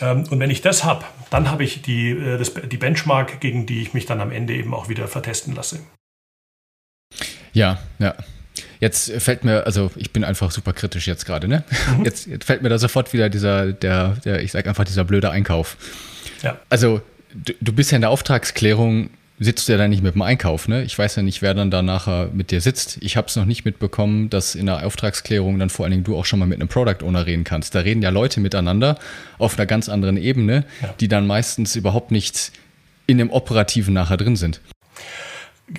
Ähm, und wenn ich das habe, dann habe ich die, das, die Benchmark, gegen die ich mich dann am Ende eben auch wieder vertesten lasse. Ja, ja. Jetzt fällt mir, also ich bin einfach super kritisch jetzt gerade, ne? Mhm. Jetzt, jetzt, fällt mir da sofort wieder dieser, der, der, ich sag einfach, dieser blöde Einkauf. Ja. Also du, du bist ja in der Auftragsklärung sitzt du ja dann nicht mit dem Einkauf, ne? Ich weiß ja nicht, wer dann da nachher mit dir sitzt. Ich habe es noch nicht mitbekommen, dass in der Auftragsklärung dann vor allen Dingen du auch schon mal mit einem Product Owner reden kannst. Da reden ja Leute miteinander auf einer ganz anderen Ebene, ja. die dann meistens überhaupt nicht in dem Operativen nachher drin sind.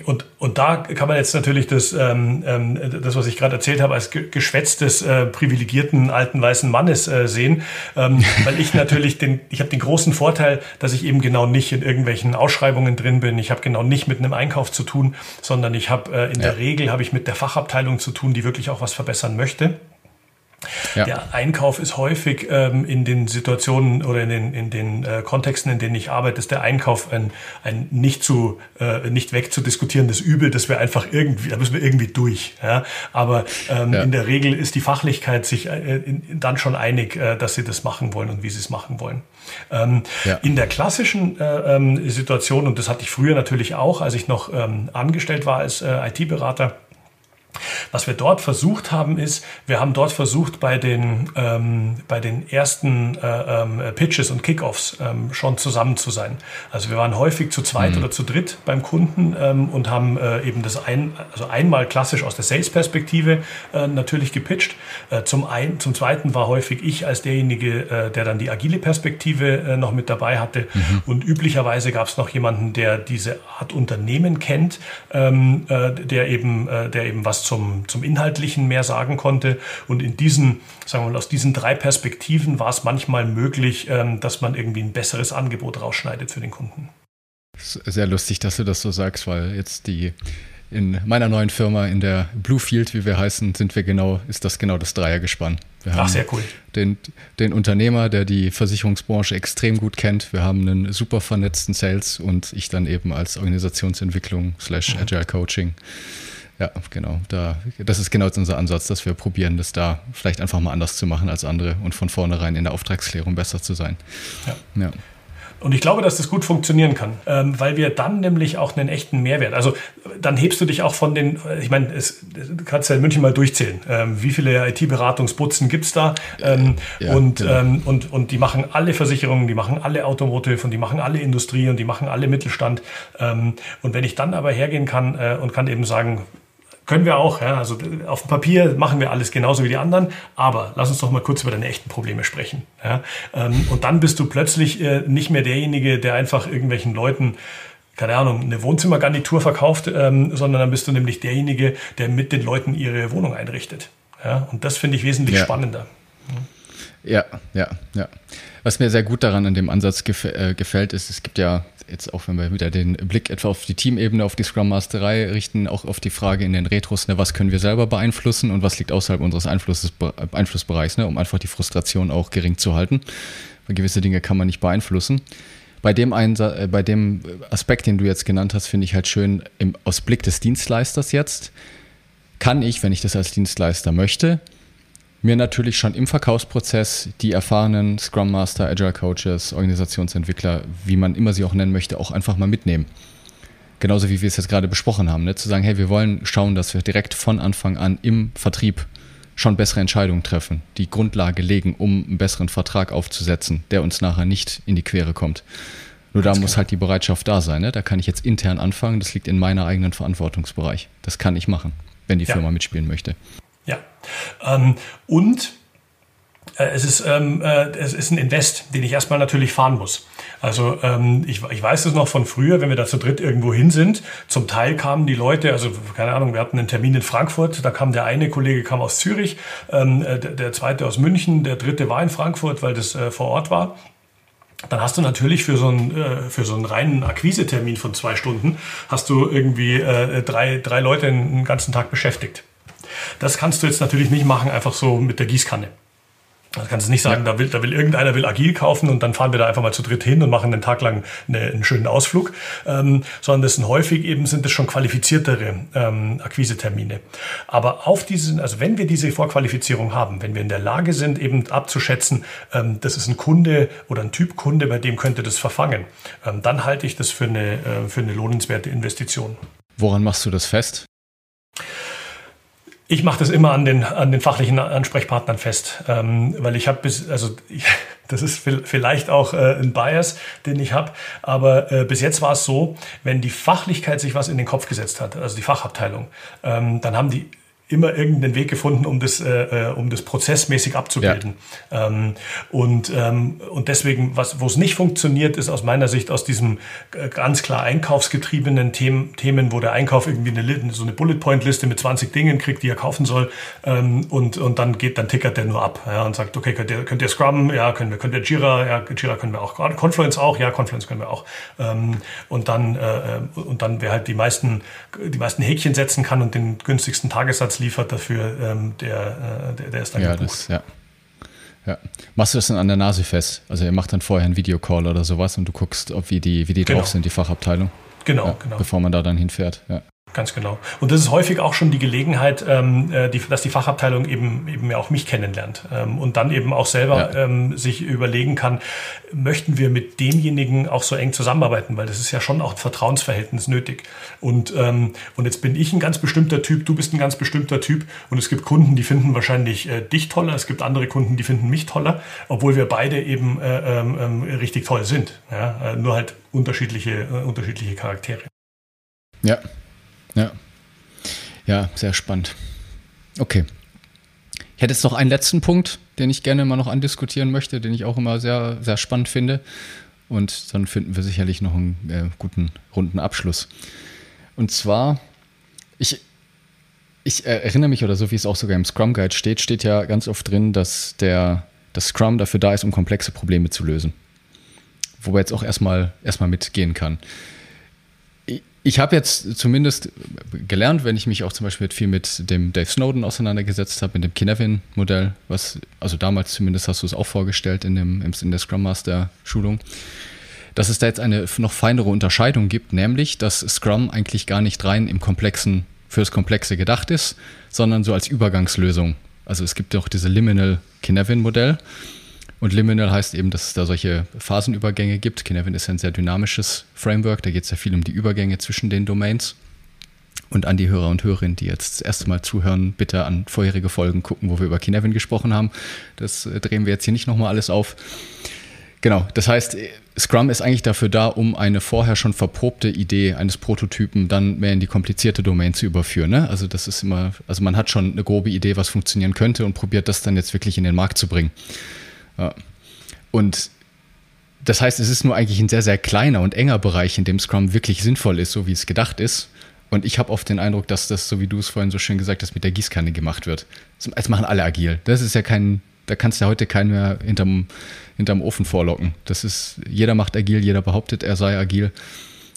Und, und da kann man jetzt natürlich das, ähm, ähm das was ich gerade erzählt habe, als Geschwätz des äh, privilegierten alten weißen Mannes äh, sehen, ähm, weil ich natürlich den, ich habe den großen Vorteil, dass ich eben genau nicht in irgendwelchen Ausschreibungen drin bin. Ich habe genau nicht mit einem Einkauf zu tun, sondern ich habe äh, in ja. der Regel habe ich mit der Fachabteilung zu tun, die wirklich auch was verbessern möchte. Ja. Der Einkauf ist häufig ähm, in den Situationen oder in den, in den äh, Kontexten, in denen ich arbeite, ist der Einkauf ein, ein nicht zu äh, nicht wegzudiskutierendes Übel, das wir einfach irgendwie, da müssen wir irgendwie durch. Ja? Aber ähm, ja. in der Regel ist die Fachlichkeit sich äh, in, dann schon einig, äh, dass sie das machen wollen und wie sie es machen wollen. Ähm, ja. In der klassischen äh, ähm, Situation, und das hatte ich früher natürlich auch, als ich noch ähm, angestellt war als äh, IT-Berater, was wir dort versucht haben, ist, wir haben dort versucht, bei den, ähm, bei den ersten äh, ähm, Pitches und Kickoffs ähm, schon zusammen zu sein. Also wir waren häufig zu zweit mhm. oder zu dritt beim Kunden ähm, und haben äh, eben das ein, also einmal klassisch aus der Sales-Perspektive äh, natürlich gepitcht. Äh, zum, ein, zum zweiten war häufig ich als derjenige, äh, der dann die agile Perspektive äh, noch mit dabei hatte. Mhm. Und üblicherweise gab es noch jemanden, der diese Art Unternehmen kennt, ähm, äh, der eben, der eben was zum, zum Inhaltlichen mehr sagen konnte. Und in diesen, sagen wir mal, aus diesen drei Perspektiven war es manchmal möglich, ähm, dass man irgendwie ein besseres Angebot rausschneidet für den Kunden. Sehr lustig, dass du das so sagst, weil jetzt die in meiner neuen Firma, in der Bluefield, wie wir heißen, sind wir genau, ist das genau das Dreiergespann. Wir haben Ach, sehr cool. Den, den Unternehmer, der die Versicherungsbranche extrem gut kennt. Wir haben einen super vernetzten Sales und ich dann eben als Organisationsentwicklung slash mhm. Agile Coaching ja, genau. Da, das ist genau unser Ansatz, dass wir probieren, das da vielleicht einfach mal anders zu machen als andere und von vornherein in der Auftragsklärung besser zu sein. Ja. ja. Und ich glaube, dass das gut funktionieren kann, ähm, weil wir dann nämlich auch einen echten Mehrwert, also dann hebst du dich auch von den, ich meine, es, du kannst ja in München mal durchzählen, ähm, wie viele IT-Beratungsbutzen gibt es da ähm, ja, und, genau. Ähm, und, und die machen alle Versicherungen, die machen alle Automotive und die machen alle Industrie und die machen alle Mittelstand. Und wenn ich dann aber hergehen kann äh, und kann eben sagen, können wir auch, ja. Also auf dem Papier machen wir alles genauso wie die anderen, aber lass uns doch mal kurz über deine echten Probleme sprechen. Ja. Ähm, und dann bist du plötzlich äh, nicht mehr derjenige, der einfach irgendwelchen Leuten keine Ahnung, eine Wohnzimmergarnitur verkauft, ähm, sondern dann bist du nämlich derjenige, der mit den Leuten ihre Wohnung einrichtet. Ja, und das finde ich wesentlich ja. spannender. Ja, ja, ja. Was mir sehr gut daran an dem Ansatz gef äh, gefällt, ist, es gibt ja jetzt auch, wenn wir wieder den Blick etwa auf die Teamebene, auf die Scrum Masterei richten, auch auf die Frage in den Retros, ne, was können wir selber beeinflussen und was liegt außerhalb unseres Einflusses, Einflussbereichs, ne, um einfach die Frustration auch gering zu halten. Weil gewisse Dinge kann man nicht beeinflussen. Bei dem, Einsa äh, bei dem Aspekt, den du jetzt genannt hast, finde ich halt schön, im, aus Blick des Dienstleisters jetzt, kann ich, wenn ich das als Dienstleister möchte, mir natürlich schon im Verkaufsprozess die erfahrenen Scrum Master, Agile Coaches, Organisationsentwickler, wie man immer sie auch nennen möchte, auch einfach mal mitnehmen. Genauso wie wir es jetzt gerade besprochen haben, ne? zu sagen, hey, wir wollen schauen, dass wir direkt von Anfang an im Vertrieb schon bessere Entscheidungen treffen, die Grundlage legen, um einen besseren Vertrag aufzusetzen, der uns nachher nicht in die Quere kommt. Nur da muss halt die Bereitschaft da sein. Ne? Da kann ich jetzt intern anfangen, das liegt in meiner eigenen Verantwortungsbereich. Das kann ich machen, wenn die ja. Firma mitspielen möchte. Ja. Ähm, und äh, es, ist, ähm, äh, es ist ein Invest, den ich erstmal natürlich fahren muss. Also ähm, ich, ich weiß es noch von früher, wenn wir da zu dritt irgendwo hin sind. Zum Teil kamen die Leute, also keine Ahnung, wir hatten einen Termin in Frankfurt, da kam der eine Kollege kam aus Zürich, ähm, äh, der, der zweite aus München, der dritte war in Frankfurt, weil das äh, vor Ort war dann hast du natürlich für so einen, äh, für so einen reinen Akquisetermin von zwei Stunden, hast du irgendwie äh, drei, drei Leute den ganzen Tag beschäftigt. Das kannst du jetzt natürlich nicht machen, einfach so mit der Gießkanne. Da kannst du nicht sagen, ja. da, will, da will irgendeiner will agil kaufen und dann fahren wir da einfach mal zu dritt hin und machen einen Tag lang eine, einen schönen Ausflug, ähm, sondern das sind häufig eben sind das schon qualifiziertere ähm, Akquisetermine. Aber auf diesen, also wenn wir diese Vorqualifizierung haben, wenn wir in der Lage sind, eben abzuschätzen, ähm, das ist ein Kunde oder ein Typ Kunde, bei dem könnte das verfangen, ähm, dann halte ich das für eine, äh, für eine lohnenswerte Investition. Woran machst du das fest? Ich mache das immer an den, an den fachlichen Ansprechpartnern fest, ähm, weil ich habe bis, also ich, das ist vielleicht auch äh, ein Bias, den ich habe, aber äh, bis jetzt war es so, wenn die Fachlichkeit sich was in den Kopf gesetzt hat, also die Fachabteilung, ähm, dann haben die immer irgendeinen Weg gefunden, um das, äh, äh, um das prozessmäßig abzubilden. Ja. Ähm, und, ähm, und deswegen, was, wo es nicht funktioniert, ist aus meiner Sicht aus diesem äh, ganz klar einkaufsgetriebenen Themen, Themen wo der Einkauf irgendwie eine, so eine Bullet-Point-Liste mit 20 Dingen kriegt, die er kaufen soll, ähm, und, und dann geht, dann tickert der nur ab ja, und sagt, okay, könnt ihr, könnt ihr Scrum, ja, können wir, könnt ihr Jira, ja, Jira können wir auch, Confluence auch, ja, Confluence können wir auch. Ähm, und dann, äh, äh und dann, wer halt die meisten, die meisten Häkchen setzen kann und den günstigsten Tagessatz Stundensatz liefert dafür, ähm, der, äh, der, der, ist dann ja, gebucht. Das, ja. Ja. Machst du das dann an der Nase fest? Also ihr macht dann vorher einen Videocall oder sowas und du guckst, ob wie die, wie die genau. drauf sind, die Fachabteilung. Genau, ja, genau. Bevor man da dann hinfährt. Ja. Ganz genau. Und das ist häufig auch schon die Gelegenheit, ähm, äh, die, dass die Fachabteilung eben eben ja auch mich kennenlernt ähm, und dann eben auch selber ja. ähm, sich überlegen kann, möchten wir mit demjenigen auch so eng zusammenarbeiten, weil das ist ja schon auch ein Vertrauensverhältnis nötig. Und ähm, und jetzt bin ich ein ganz bestimmter Typ, du bist ein ganz bestimmter Typ und es gibt Kunden, die finden wahrscheinlich äh, dich toller, es gibt andere Kunden, die finden mich toller, obwohl wir beide eben äh, ähm richtig toll sind. Ja? Äh, nur halt unterschiedliche äh, unterschiedliche Charaktere. Ja, ja. Ja, sehr spannend. Okay. Ich hätte jetzt noch einen letzten Punkt, den ich gerne mal noch andiskutieren möchte, den ich auch immer sehr, sehr spannend finde. Und dann finden wir sicherlich noch einen äh, guten, runden Abschluss. Und zwar, ich, ich erinnere mich, oder so wie es auch sogar im Scrum Guide steht, steht ja ganz oft drin, dass der das Scrum dafür da ist, um komplexe Probleme zu lösen. Wo man jetzt auch erstmal, erstmal mitgehen kann ich habe jetzt zumindest gelernt, wenn ich mich auch zum Beispiel viel mit dem Dave Snowden auseinandergesetzt habe, mit dem Kinevin-Modell, was, also damals zumindest hast du es auch vorgestellt in, dem, in der Scrum Master-Schulung, dass es da jetzt eine noch feinere Unterscheidung gibt, nämlich, dass Scrum eigentlich gar nicht rein im Komplexen, fürs Komplexe gedacht ist, sondern so als Übergangslösung. Also es gibt auch diese Liminal Kinevin-Modell, und Liminal heißt eben, dass es da solche Phasenübergänge gibt. Kinevin ist ein sehr dynamisches Framework, da geht es ja viel um die Übergänge zwischen den Domains. Und an die Hörer und Hörerinnen, die jetzt das erste Mal zuhören, bitte an vorherige Folgen gucken, wo wir über Kinevin gesprochen haben. Das äh, drehen wir jetzt hier nicht nochmal alles auf. Genau, das heißt, Scrum ist eigentlich dafür da, um eine vorher schon verprobte Idee eines Prototypen dann mehr in die komplizierte Domain zu überführen. Ne? Also das ist immer, also man hat schon eine grobe Idee, was funktionieren könnte und probiert das dann jetzt wirklich in den Markt zu bringen. Ja. Und das heißt, es ist nur eigentlich ein sehr, sehr kleiner und enger Bereich, in dem Scrum wirklich sinnvoll ist, so wie es gedacht ist. Und ich habe oft den Eindruck, dass das, so wie du es vorhin so schön gesagt hast, mit der Gießkanne gemacht wird. Das machen alle agil. Das ist ja kein, da kannst du ja heute keinen mehr hinterm, hinterm Ofen vorlocken. Das ist, jeder macht agil, jeder behauptet, er sei agil.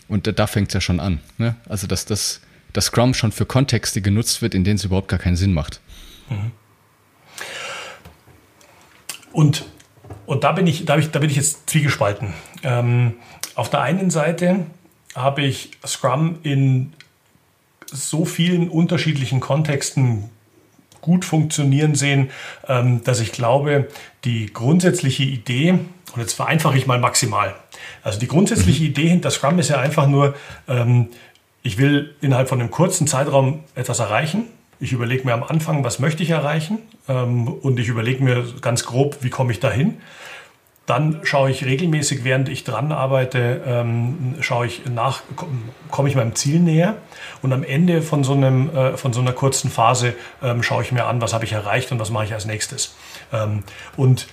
Und da, da fängt es ja schon an. Ne? Also, dass das, das Scrum schon für Kontexte genutzt wird, in denen es überhaupt gar keinen Sinn macht. Mhm. Und, und da, bin ich, da, ich, da bin ich jetzt zwiegespalten. Ähm, auf der einen Seite habe ich Scrum in so vielen unterschiedlichen Kontexten gut funktionieren sehen, ähm, dass ich glaube, die grundsätzliche Idee, und jetzt vereinfache ich mal maximal, also die grundsätzliche mhm. Idee hinter Scrum ist ja einfach nur, ähm, ich will innerhalb von einem kurzen Zeitraum etwas erreichen ich überlege mir am Anfang, was möchte ich erreichen ähm, und ich überlege mir ganz grob, wie komme ich dahin. Dann schaue ich regelmäßig, während ich dran arbeite, ähm, schaue ich nach, komme ich meinem Ziel näher. Und am Ende von so, einem, äh, von so einer kurzen Phase ähm, schaue ich mir an, was habe ich erreicht und was mache ich als nächstes. Und,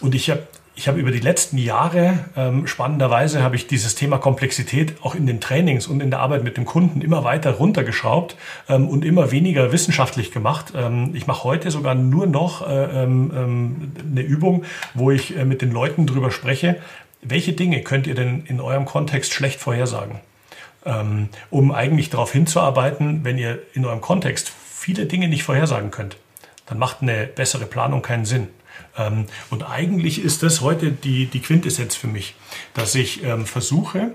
und ich habe ich habe über die letzten Jahre, ähm, spannenderweise, habe ich dieses Thema Komplexität auch in den Trainings und in der Arbeit mit dem Kunden immer weiter runtergeschraubt ähm, und immer weniger wissenschaftlich gemacht. Ähm, ich mache heute sogar nur noch äh, ähm, ähm, eine Übung, wo ich äh, mit den Leuten drüber spreche, welche Dinge könnt ihr denn in eurem Kontext schlecht vorhersagen? Ähm, um eigentlich darauf hinzuarbeiten, wenn ihr in eurem Kontext viele Dinge nicht vorhersagen könnt, dann macht eine bessere Planung keinen Sinn. Ähm, und eigentlich ist das heute die, die Quintessenz für mich, dass ich ähm, versuche,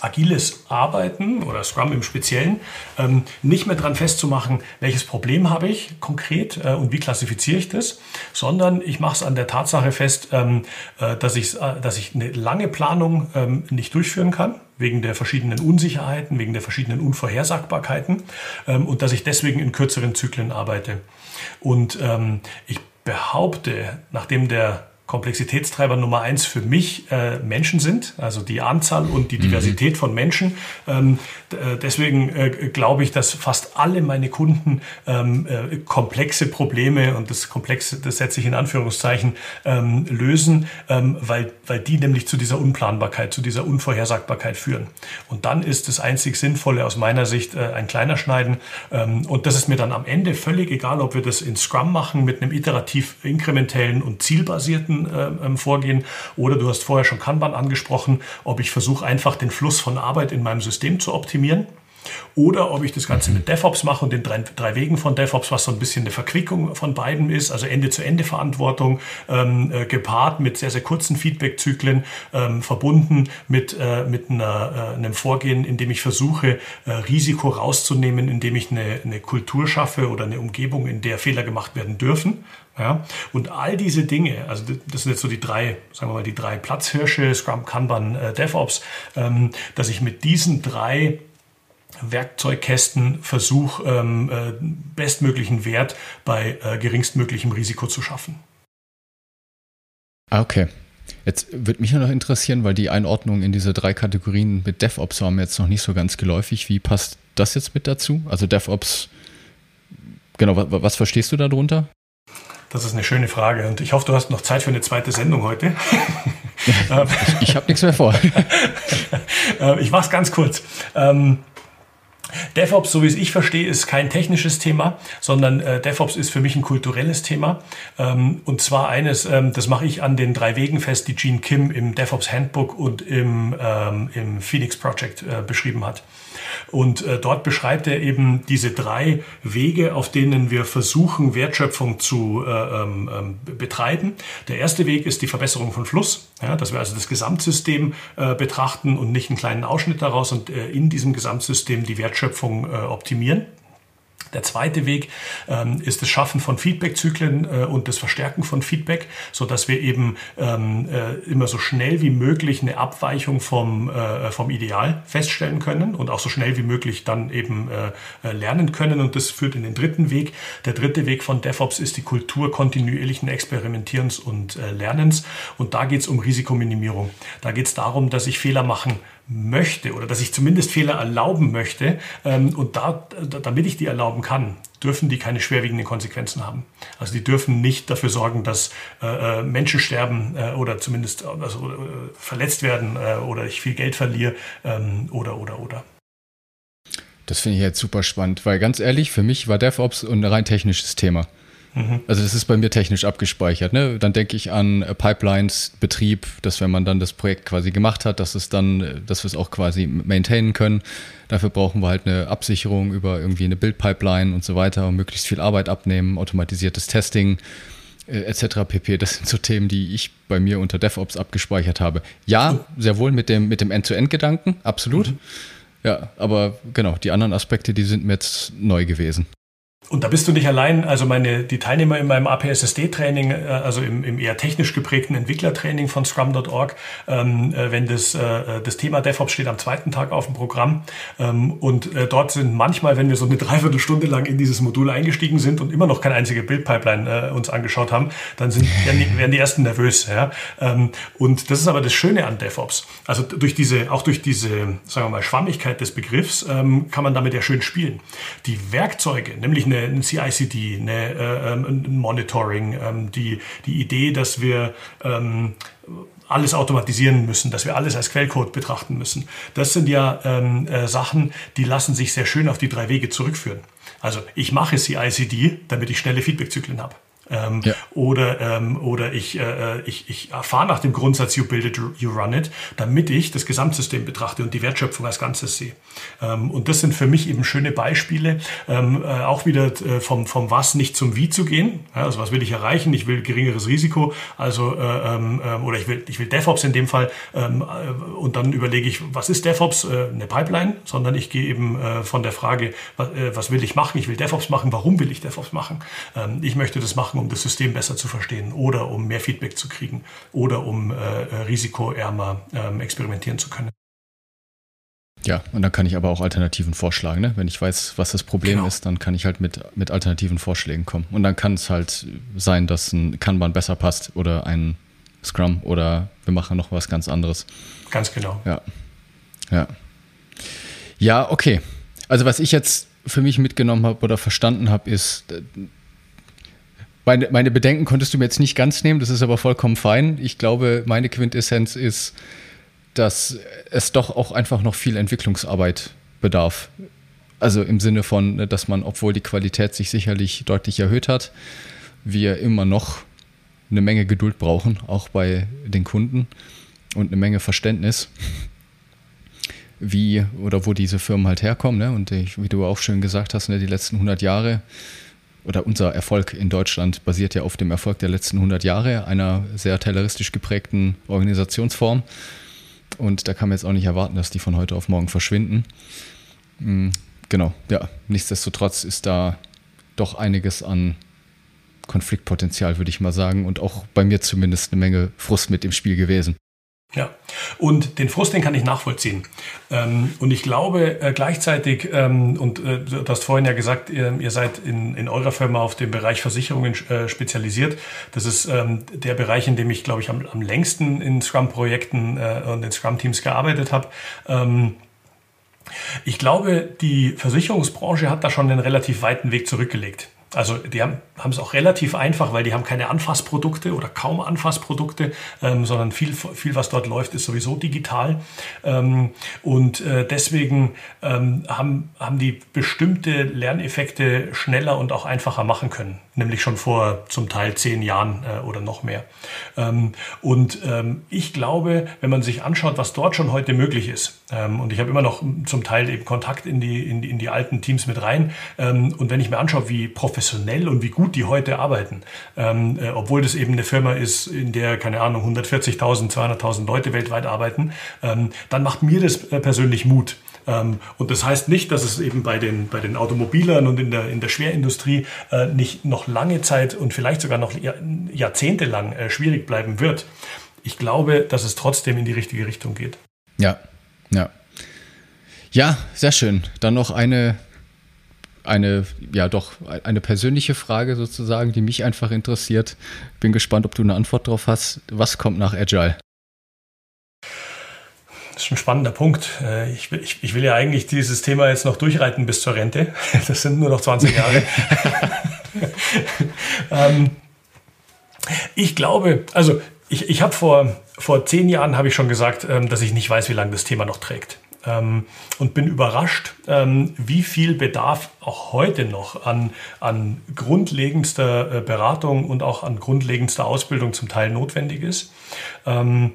agiles Arbeiten oder Scrum im Speziellen ähm, nicht mehr daran festzumachen, welches Problem habe ich konkret äh, und wie klassifiziere ich das, sondern ich mache es an der Tatsache fest, ähm, äh, dass, ich, äh, dass ich eine lange Planung ähm, nicht durchführen kann, wegen der verschiedenen Unsicherheiten, wegen der verschiedenen Unvorhersagbarkeiten ähm, und dass ich deswegen in kürzeren Zyklen arbeite. Und ich behaupte, nachdem der Komplexitätstreiber Nummer eins für mich äh, Menschen sind, also die Anzahl und die mhm. Diversität von Menschen. Ähm, äh, deswegen äh, glaube ich, dass fast alle meine Kunden ähm, äh, komplexe Probleme und das komplexe, das setze ich in Anführungszeichen, ähm, lösen, ähm, weil, weil die nämlich zu dieser Unplanbarkeit, zu dieser Unvorhersagbarkeit führen. Und dann ist das einzig Sinnvolle aus meiner Sicht äh, ein kleiner Schneiden. Ähm, und das ist mir dann am Ende völlig egal, ob wir das in Scrum machen mit einem iterativ inkrementellen und zielbasierten Methoden äh, ähm, vorgehen. Oder du hast vorher schon Kanban angesprochen, ob ich versuche einfach den Fluss von Arbeit in meinem System zu optimieren. oder ob ich das Ganze mit DevOps mache und den drei, drei Wegen von DevOps, was so ein bisschen eine Verquickung von beiden ist, also Ende-zu-Ende-Verantwortung, ähm, äh, gepaart mit sehr, sehr kurzen Feedback-Zyklen, ähm, verbunden mit, äh, mit einer, äh, einem Vorgehen, in dem ich versuche, äh, Risiko rauszunehmen, indem ich eine, eine Kultur schaffe oder eine Umgebung, in der Fehler gemacht werden dürfen. Ja, und all diese Dinge, also das sind jetzt so die drei, sagen wir mal, die drei Platzhirsche, Scrum, Kanban, äh, DevOps, ähm, dass ich mit diesen drei Werkzeugkästen versuche, ähm, äh, bestmöglichen Wert bei äh, geringstmöglichem Risiko zu schaffen. Ah, okay. Jetzt würde mich noch interessieren, weil die Einordnung in diese drei Kategorien mit DevOps war mir jetzt noch nicht so ganz geläufig. Wie passt das jetzt mit dazu? Also DevOps, genau, was, was verstehst du darunter? Das ist eine schöne Frage und ich hoffe, du hast noch Zeit für eine zweite Sendung heute. ich ich habe nichts mehr vor. Äh, ich mache es ganz kurz. Ähm, DevOps, so wie es ich verstehe, ist kein technisches Thema, sondern äh, DevOps ist für mich ein kulturelles Thema. Ähm, und zwar eines, ähm, das mache ich an den drei Wegen fest, die Gene Kim im DevOps Handbook und im, ähm, im Phoenix Project äh, beschrieben hat. Und äh, dort beschreibt er eben diese drei Wege, auf denen wir versuchen, Wertschöpfung zu äh, ähm, ähm, betreiben. Der erste Weg ist die Verbesserung von Fluss, ja, dass wir also das Gesamtsystem äh, betrachten und nicht einen kleinen Ausschnitt daraus und äh, in diesem Gesamtsystem die Wertschöpfung äh, optimieren. Der zweite Weg ähm, ist das Schaffen von Feedback-Zyklen äh, und das Verstärken von Feedback, so dass wir eben ähm, äh, immer so schnell wie möglich eine Abweichung vom, äh, vom Ideal feststellen können und auch so schnell wie möglich dann eben äh, äh, lernen können. Und das führt in den dritten Weg. Der dritte Weg von DevOps ist die Kultur kontinuierlichen Experimentierens und äh, Lernens. Und da geht es um Risikominimierung. Da geht es darum, dass ich Fehler machen möchte oder dass ich zumindest Fehler erlauben möchte ähm, und da, damit ich die erlauben kann, dürfen die keine schwerwiegenden Konsequenzen haben. Also die dürfen nicht dafür sorgen, dass äh, äh Menschen sterben äh, oder zumindest also, verletzt werden oder ich viel Geld verliere ähm, oder oder oder. Das finde ich jetzt super spannend, weil ganz ehrlich, für mich war DevOps ein rein technisches Thema. Mhm. Also das ist bei mir technisch abgespeichert. Ne? Dann denke ich an äh, Pipelines, Betrieb, dass wenn man dann das Projekt quasi gemacht hat, dass es dann, äh, dass wir es auch quasi maintainen können. Dafür brauchen wir halt eine Absicherung über irgendwie eine Build-Pipeline und so weiter und möglichst viel Arbeit abnehmen, automatisiertes Testing äh, etc. pp. Das sind so Themen, die ich bei mir unter DevOps abgespeichert habe. Ja, sehr wohl mit dem mit dem End-to-End-Gedanken, absolut. Mhm. Ja, aber genau, die anderen Aspekte, die sind mir jetzt neu gewesen. Und da bist du nicht allein. Also meine, die Teilnehmer in meinem APSSD-Training, äh, also im, im eher technisch geprägten Entwicklertraining von Scrum.org, ähm, äh, wenn das, äh, das Thema DevOps steht am zweiten Tag auf dem Programm. Ähm, und äh, dort sind manchmal, wenn wir so eine Dreiviertelstunde lang in dieses Modul eingestiegen sind und immer noch keine einzige Bildpipeline äh, uns angeschaut haben, dann sind, werden, die, werden die ersten nervös. Ja? Ähm, und das ist aber das Schöne an DevOps. Also durch diese, auch durch diese, sagen wir mal, Schwammigkeit des Begriffs ähm, kann man damit ja schön spielen. Die Werkzeuge, nämlich eine eine, ein CICD, eine, äh, ähm, ein Monitoring, ähm, die, die Idee, dass wir ähm, alles automatisieren müssen, dass wir alles als Quellcode betrachten müssen. Das sind ja ähm, äh, Sachen, die lassen sich sehr schön auf die drei Wege zurückführen. Also ich mache CICD, damit ich schnelle Feedbackzyklen habe. Ähm, ja. Oder, ähm, oder ich, äh, ich, ich erfahre nach dem Grundsatz You build it, you run it, damit ich das Gesamtsystem betrachte und die Wertschöpfung als Ganzes sehe. Ähm, und das sind für mich eben schöne Beispiele, ähm, äh, auch wieder äh, vom, vom Was nicht zum Wie zu gehen. Ja, also was will ich erreichen? Ich will geringeres Risiko, also äh, ähm, ähm, oder ich will, ich will DevOps in dem Fall ähm, äh, und dann überlege ich, was ist DevOps? Äh, eine Pipeline, sondern ich gehe eben äh, von der Frage, was, äh, was will ich machen? Ich will DevOps machen. Warum will ich DevOps machen? Ähm, ich möchte das machen, um das System besser zu verstehen oder um mehr Feedback zu kriegen oder um äh, risikoärmer ähm, experimentieren zu können. Ja, und dann kann ich aber auch Alternativen vorschlagen. Ne? Wenn ich weiß, was das Problem genau. ist, dann kann ich halt mit, mit alternativen Vorschlägen kommen. Und dann kann es halt sein, dass ein Kanban besser passt oder ein Scrum oder wir machen noch was ganz anderes. Ganz genau. Ja. Ja. Ja, okay. Also was ich jetzt für mich mitgenommen habe oder verstanden habe, ist, meine, meine Bedenken konntest du mir jetzt nicht ganz nehmen, das ist aber vollkommen fein. Ich glaube, meine Quintessenz ist, dass es doch auch einfach noch viel Entwicklungsarbeit bedarf. Also im Sinne von, ne, dass man, obwohl die Qualität sich sicherlich deutlich erhöht hat, wir immer noch eine Menge Geduld brauchen, auch bei den Kunden und eine Menge Verständnis. wie oder wo diese Firmen halt herkommen. Ne? Und ich, wie du auch schön gesagt hast, ne, die letzten 100 Jahre oder unser Erfolg in Deutschland basiert ja auf dem Erfolg der letzten 100 Jahre einer sehr tayloristisch geprägten Organisationsform. Und da kann man jetzt auch nicht erwarten, dass die von heute auf morgen verschwinden. Mhm, genau, ja. Nichtsdestotrotz ist da doch einiges an Konfliktpotenzial, würde ich mal sagen, und auch bei mir zumindest eine Menge Frust mit dem Spiel gewesen. Ja, und den Frust, den kann ich nachvollziehen. Ähm, und ich glaube äh, gleichzeitig, ähm, und äh, du hast vorhin ja gesagt, ihr, seid in, in eurer Firma auf dem Bereich Versicherungen äh, spezialisiert. Das ist ähm, der Bereich, in dem ich, glaube ich, am, am längsten in Scrum-Projekten und in Scrum-Teams gearbeitet habe. Ich glaube, die Versicherungsbranche hat da schon einen relativ weiten Weg zurückgelegt. Also die haben, haben es auch relativ einfach, weil die haben keine Anfassprodukte oder kaum Anfassprodukte, ähm, sondern viel, viel, was dort läuft, ist sowieso digital. Ähm, und äh, deswegen ähm, haben, haben die bestimmte Lerneffekte schneller und auch einfacher machen können, nämlich schon vor zum Teil zehn Jahren äh, oder noch mehr. Ähm, und ähm, ich glaube, wenn man sich anschaut, was dort schon heute möglich ist, ähm, und ich habe immer noch zum Teil eben Kontakt in die, in die, in die alten Teams mit rein, und wenn ich mir anschaue, wie professionell professionell und wie gut die heute arbeiten. Ähm, äh, obwohl das eben eine Firma ist, in der, keine Ahnung, 140.000, 200.000 Leute weltweit arbeiten, ähm, dann macht mir das äh, persönlich Mut. Ähm, und das heißt nicht, dass es eben bei den, bei den Automobilern und in der, in der Schwerindustrie äh, nicht noch lange Zeit und vielleicht sogar noch Jahr, jahrzehntelang äh, schwierig bleiben wird. Ich glaube, dass es trotzdem in die richtige Richtung geht. Ja, ja. Ja, sehr schön. Dann noch eine eine, ja doch, eine persönliche Frage sozusagen, die mich einfach interessiert. Bin gespannt, ob du eine Antwort drauf hast. Was kommt nach Agile? Das ist ein spannender Punkt. Äh, ich will, ich, ich will ja eigentlich dieses Thema jetzt noch durchreiten bis zur Rente. Das sind nur noch 20 Jahre. ähm, ich glaube, also ich, ich habe vor, vor zehn Jahren habe ich schon gesagt, ähm, dass ich nicht weiß, wie lange das Thema noch trägt und bin überrascht, ähm, wie viel Bedarf auch heute noch an, an grundlegendster äh, Beratung und auch an grundlegendster Ausbildung zum Teil notwendig ist. Ähm,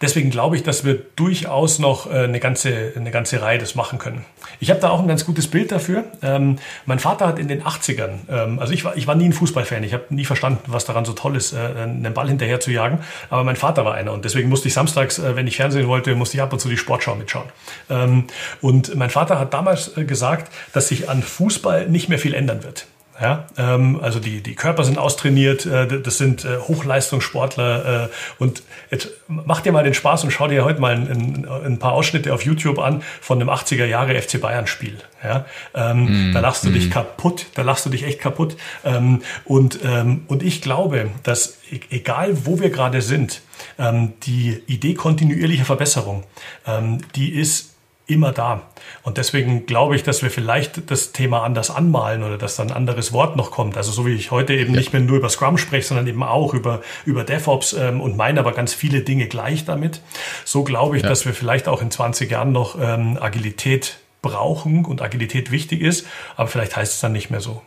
Deswegen glaube ich, dass wir durchaus noch äh, eine ganze, eine ganze Reihe das machen können. Ich habe da auch ein ganz gutes Bild dafür. Ähm, mein Vater hat in den 80ern, ähm, also ich war, ich war nie ein Fußballfan, ich habe nie verstanden, was daran so toll ist, äh, einen Ball hinterher zu jagen, aber mein Vater war einer und deswegen musste ich samstags, äh, wenn ich Fernsehen wollte, musste ich ab und zu die Sportschau mitschauen. Ähm, und mein Vater hat damals gesagt, dass sich an Fußball nicht mehr viel ändern wird. Ja, ähm, also die, die Körper sind austrainiert, äh, das sind äh, Hochleistungssportler. Äh, und jetzt mach dir mal den Spaß und schau dir heute mal ein, ein, ein paar Ausschnitte auf YouTube an von einem 80er Jahre FC Bayern Spiel. Ja, ähm, mm, da lachst du mm. dich kaputt, da lachst du dich echt kaputt. Ähm, und, ähm, und ich glaube, dass e-, egal wo wir gerade sind, ähm, die Idee kontinuierlicher Verbesserung, ähm, die ist immer da. Und deswegen glaube ich, dass wir vielleicht das Thema anders anmalen oder dass dann ein anderes Wort noch kommt. Also so wie ich heute eben ja. nicht mehr nur über Scrum spreche, sondern eben auch über, über DevOps ähm, und meine aber ganz viele Dinge gleich damit. So glaube ich, ja. dass wir vielleicht auch in 20 Jahren noch ähm, Agilität brauchen und Agilität wichtig ist, aber vielleicht heißt es dann nicht mehr so.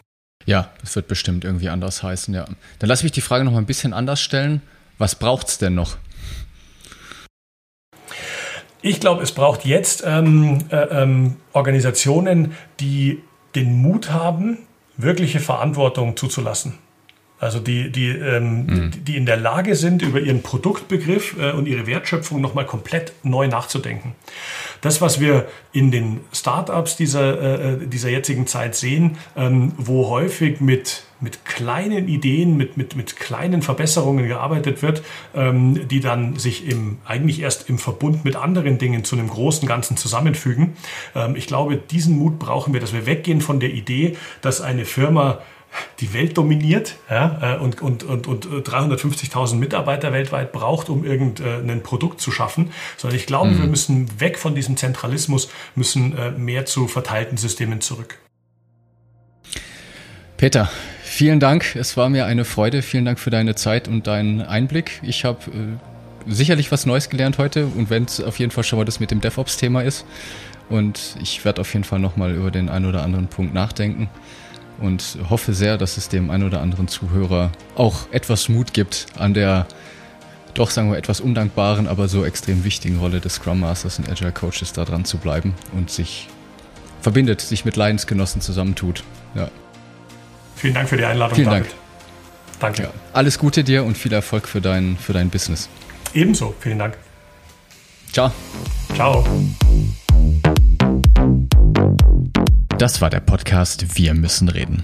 Ja, es wird bestimmt irgendwie anders heißen, ja. Dann lass mich die Frage noch mal ein bisschen anders stellen. Was braucht es denn noch? Ich glaube, es braucht jetzt ähm, äh, ähm, Organisationen, die den Mut haben, wirkliche Verantwortung zuzulassen. Also die, die, ähm, mhm. die in der Lage sind, über ihren Produktbegriff äh, und ihre Wertschöpfung nochmal komplett neu nachzudenken. Das, was wir in den Startups dieser, äh, äh, dieser jetzigen Zeit sehen, ähm, wo häufig mit, mit kleinen Ideen, mit, mit, mit kleinen Verbesserungen gearbeitet wird, ähm, die dann sich im, eigentlich erst im Verbund mit anderen Dingen zu einem großen Ganzen zusammenfügen. Ähm, ich glaube, diesen Mut brauchen wir, dass wir weggehen von der Idee, dass eine Firma die Welt dominiert ja, äh, und, und, und, und 350.000 Mitarbeiter weltweit braucht, um irgendein Produkt zu schaffen, sondern ich glaube, mhm. wir müssen weg von diesem Zentralismus, müssen äh, mehr zu verteilten Systemen zurück. Peter, vielen Dank. Es war mir eine Freude. Vielen Dank für deine Zeit und deinen Einblick. Ich habe äh, sicherlich was Neues gelernt heute und wenn es auf jeden Fall schon mal das mit dem DevOps-Thema ist. Und ich werde auf jeden Fall nochmal über den einen oder anderen Punkt nachdenken und hoffe sehr, dass es dem einen oder anderen Zuhörer auch etwas Mut gibt, an der doch, sagen wir, etwas undankbaren, aber so extrem wichtigen Rolle des Scrum Masters und Agile Coaches da dran zu bleiben und sich verbindet, sich mit Leidensgenossen zusammentut. Ja. Vielen Dank für die Einladung, Vielen David. Dank. Danke. Ja. Alles Gute dir und viel Erfolg für dein, für dein Business. Ebenso, vielen Dank. Ciao. Ciao. Das war der Podcast Wir müssen reden.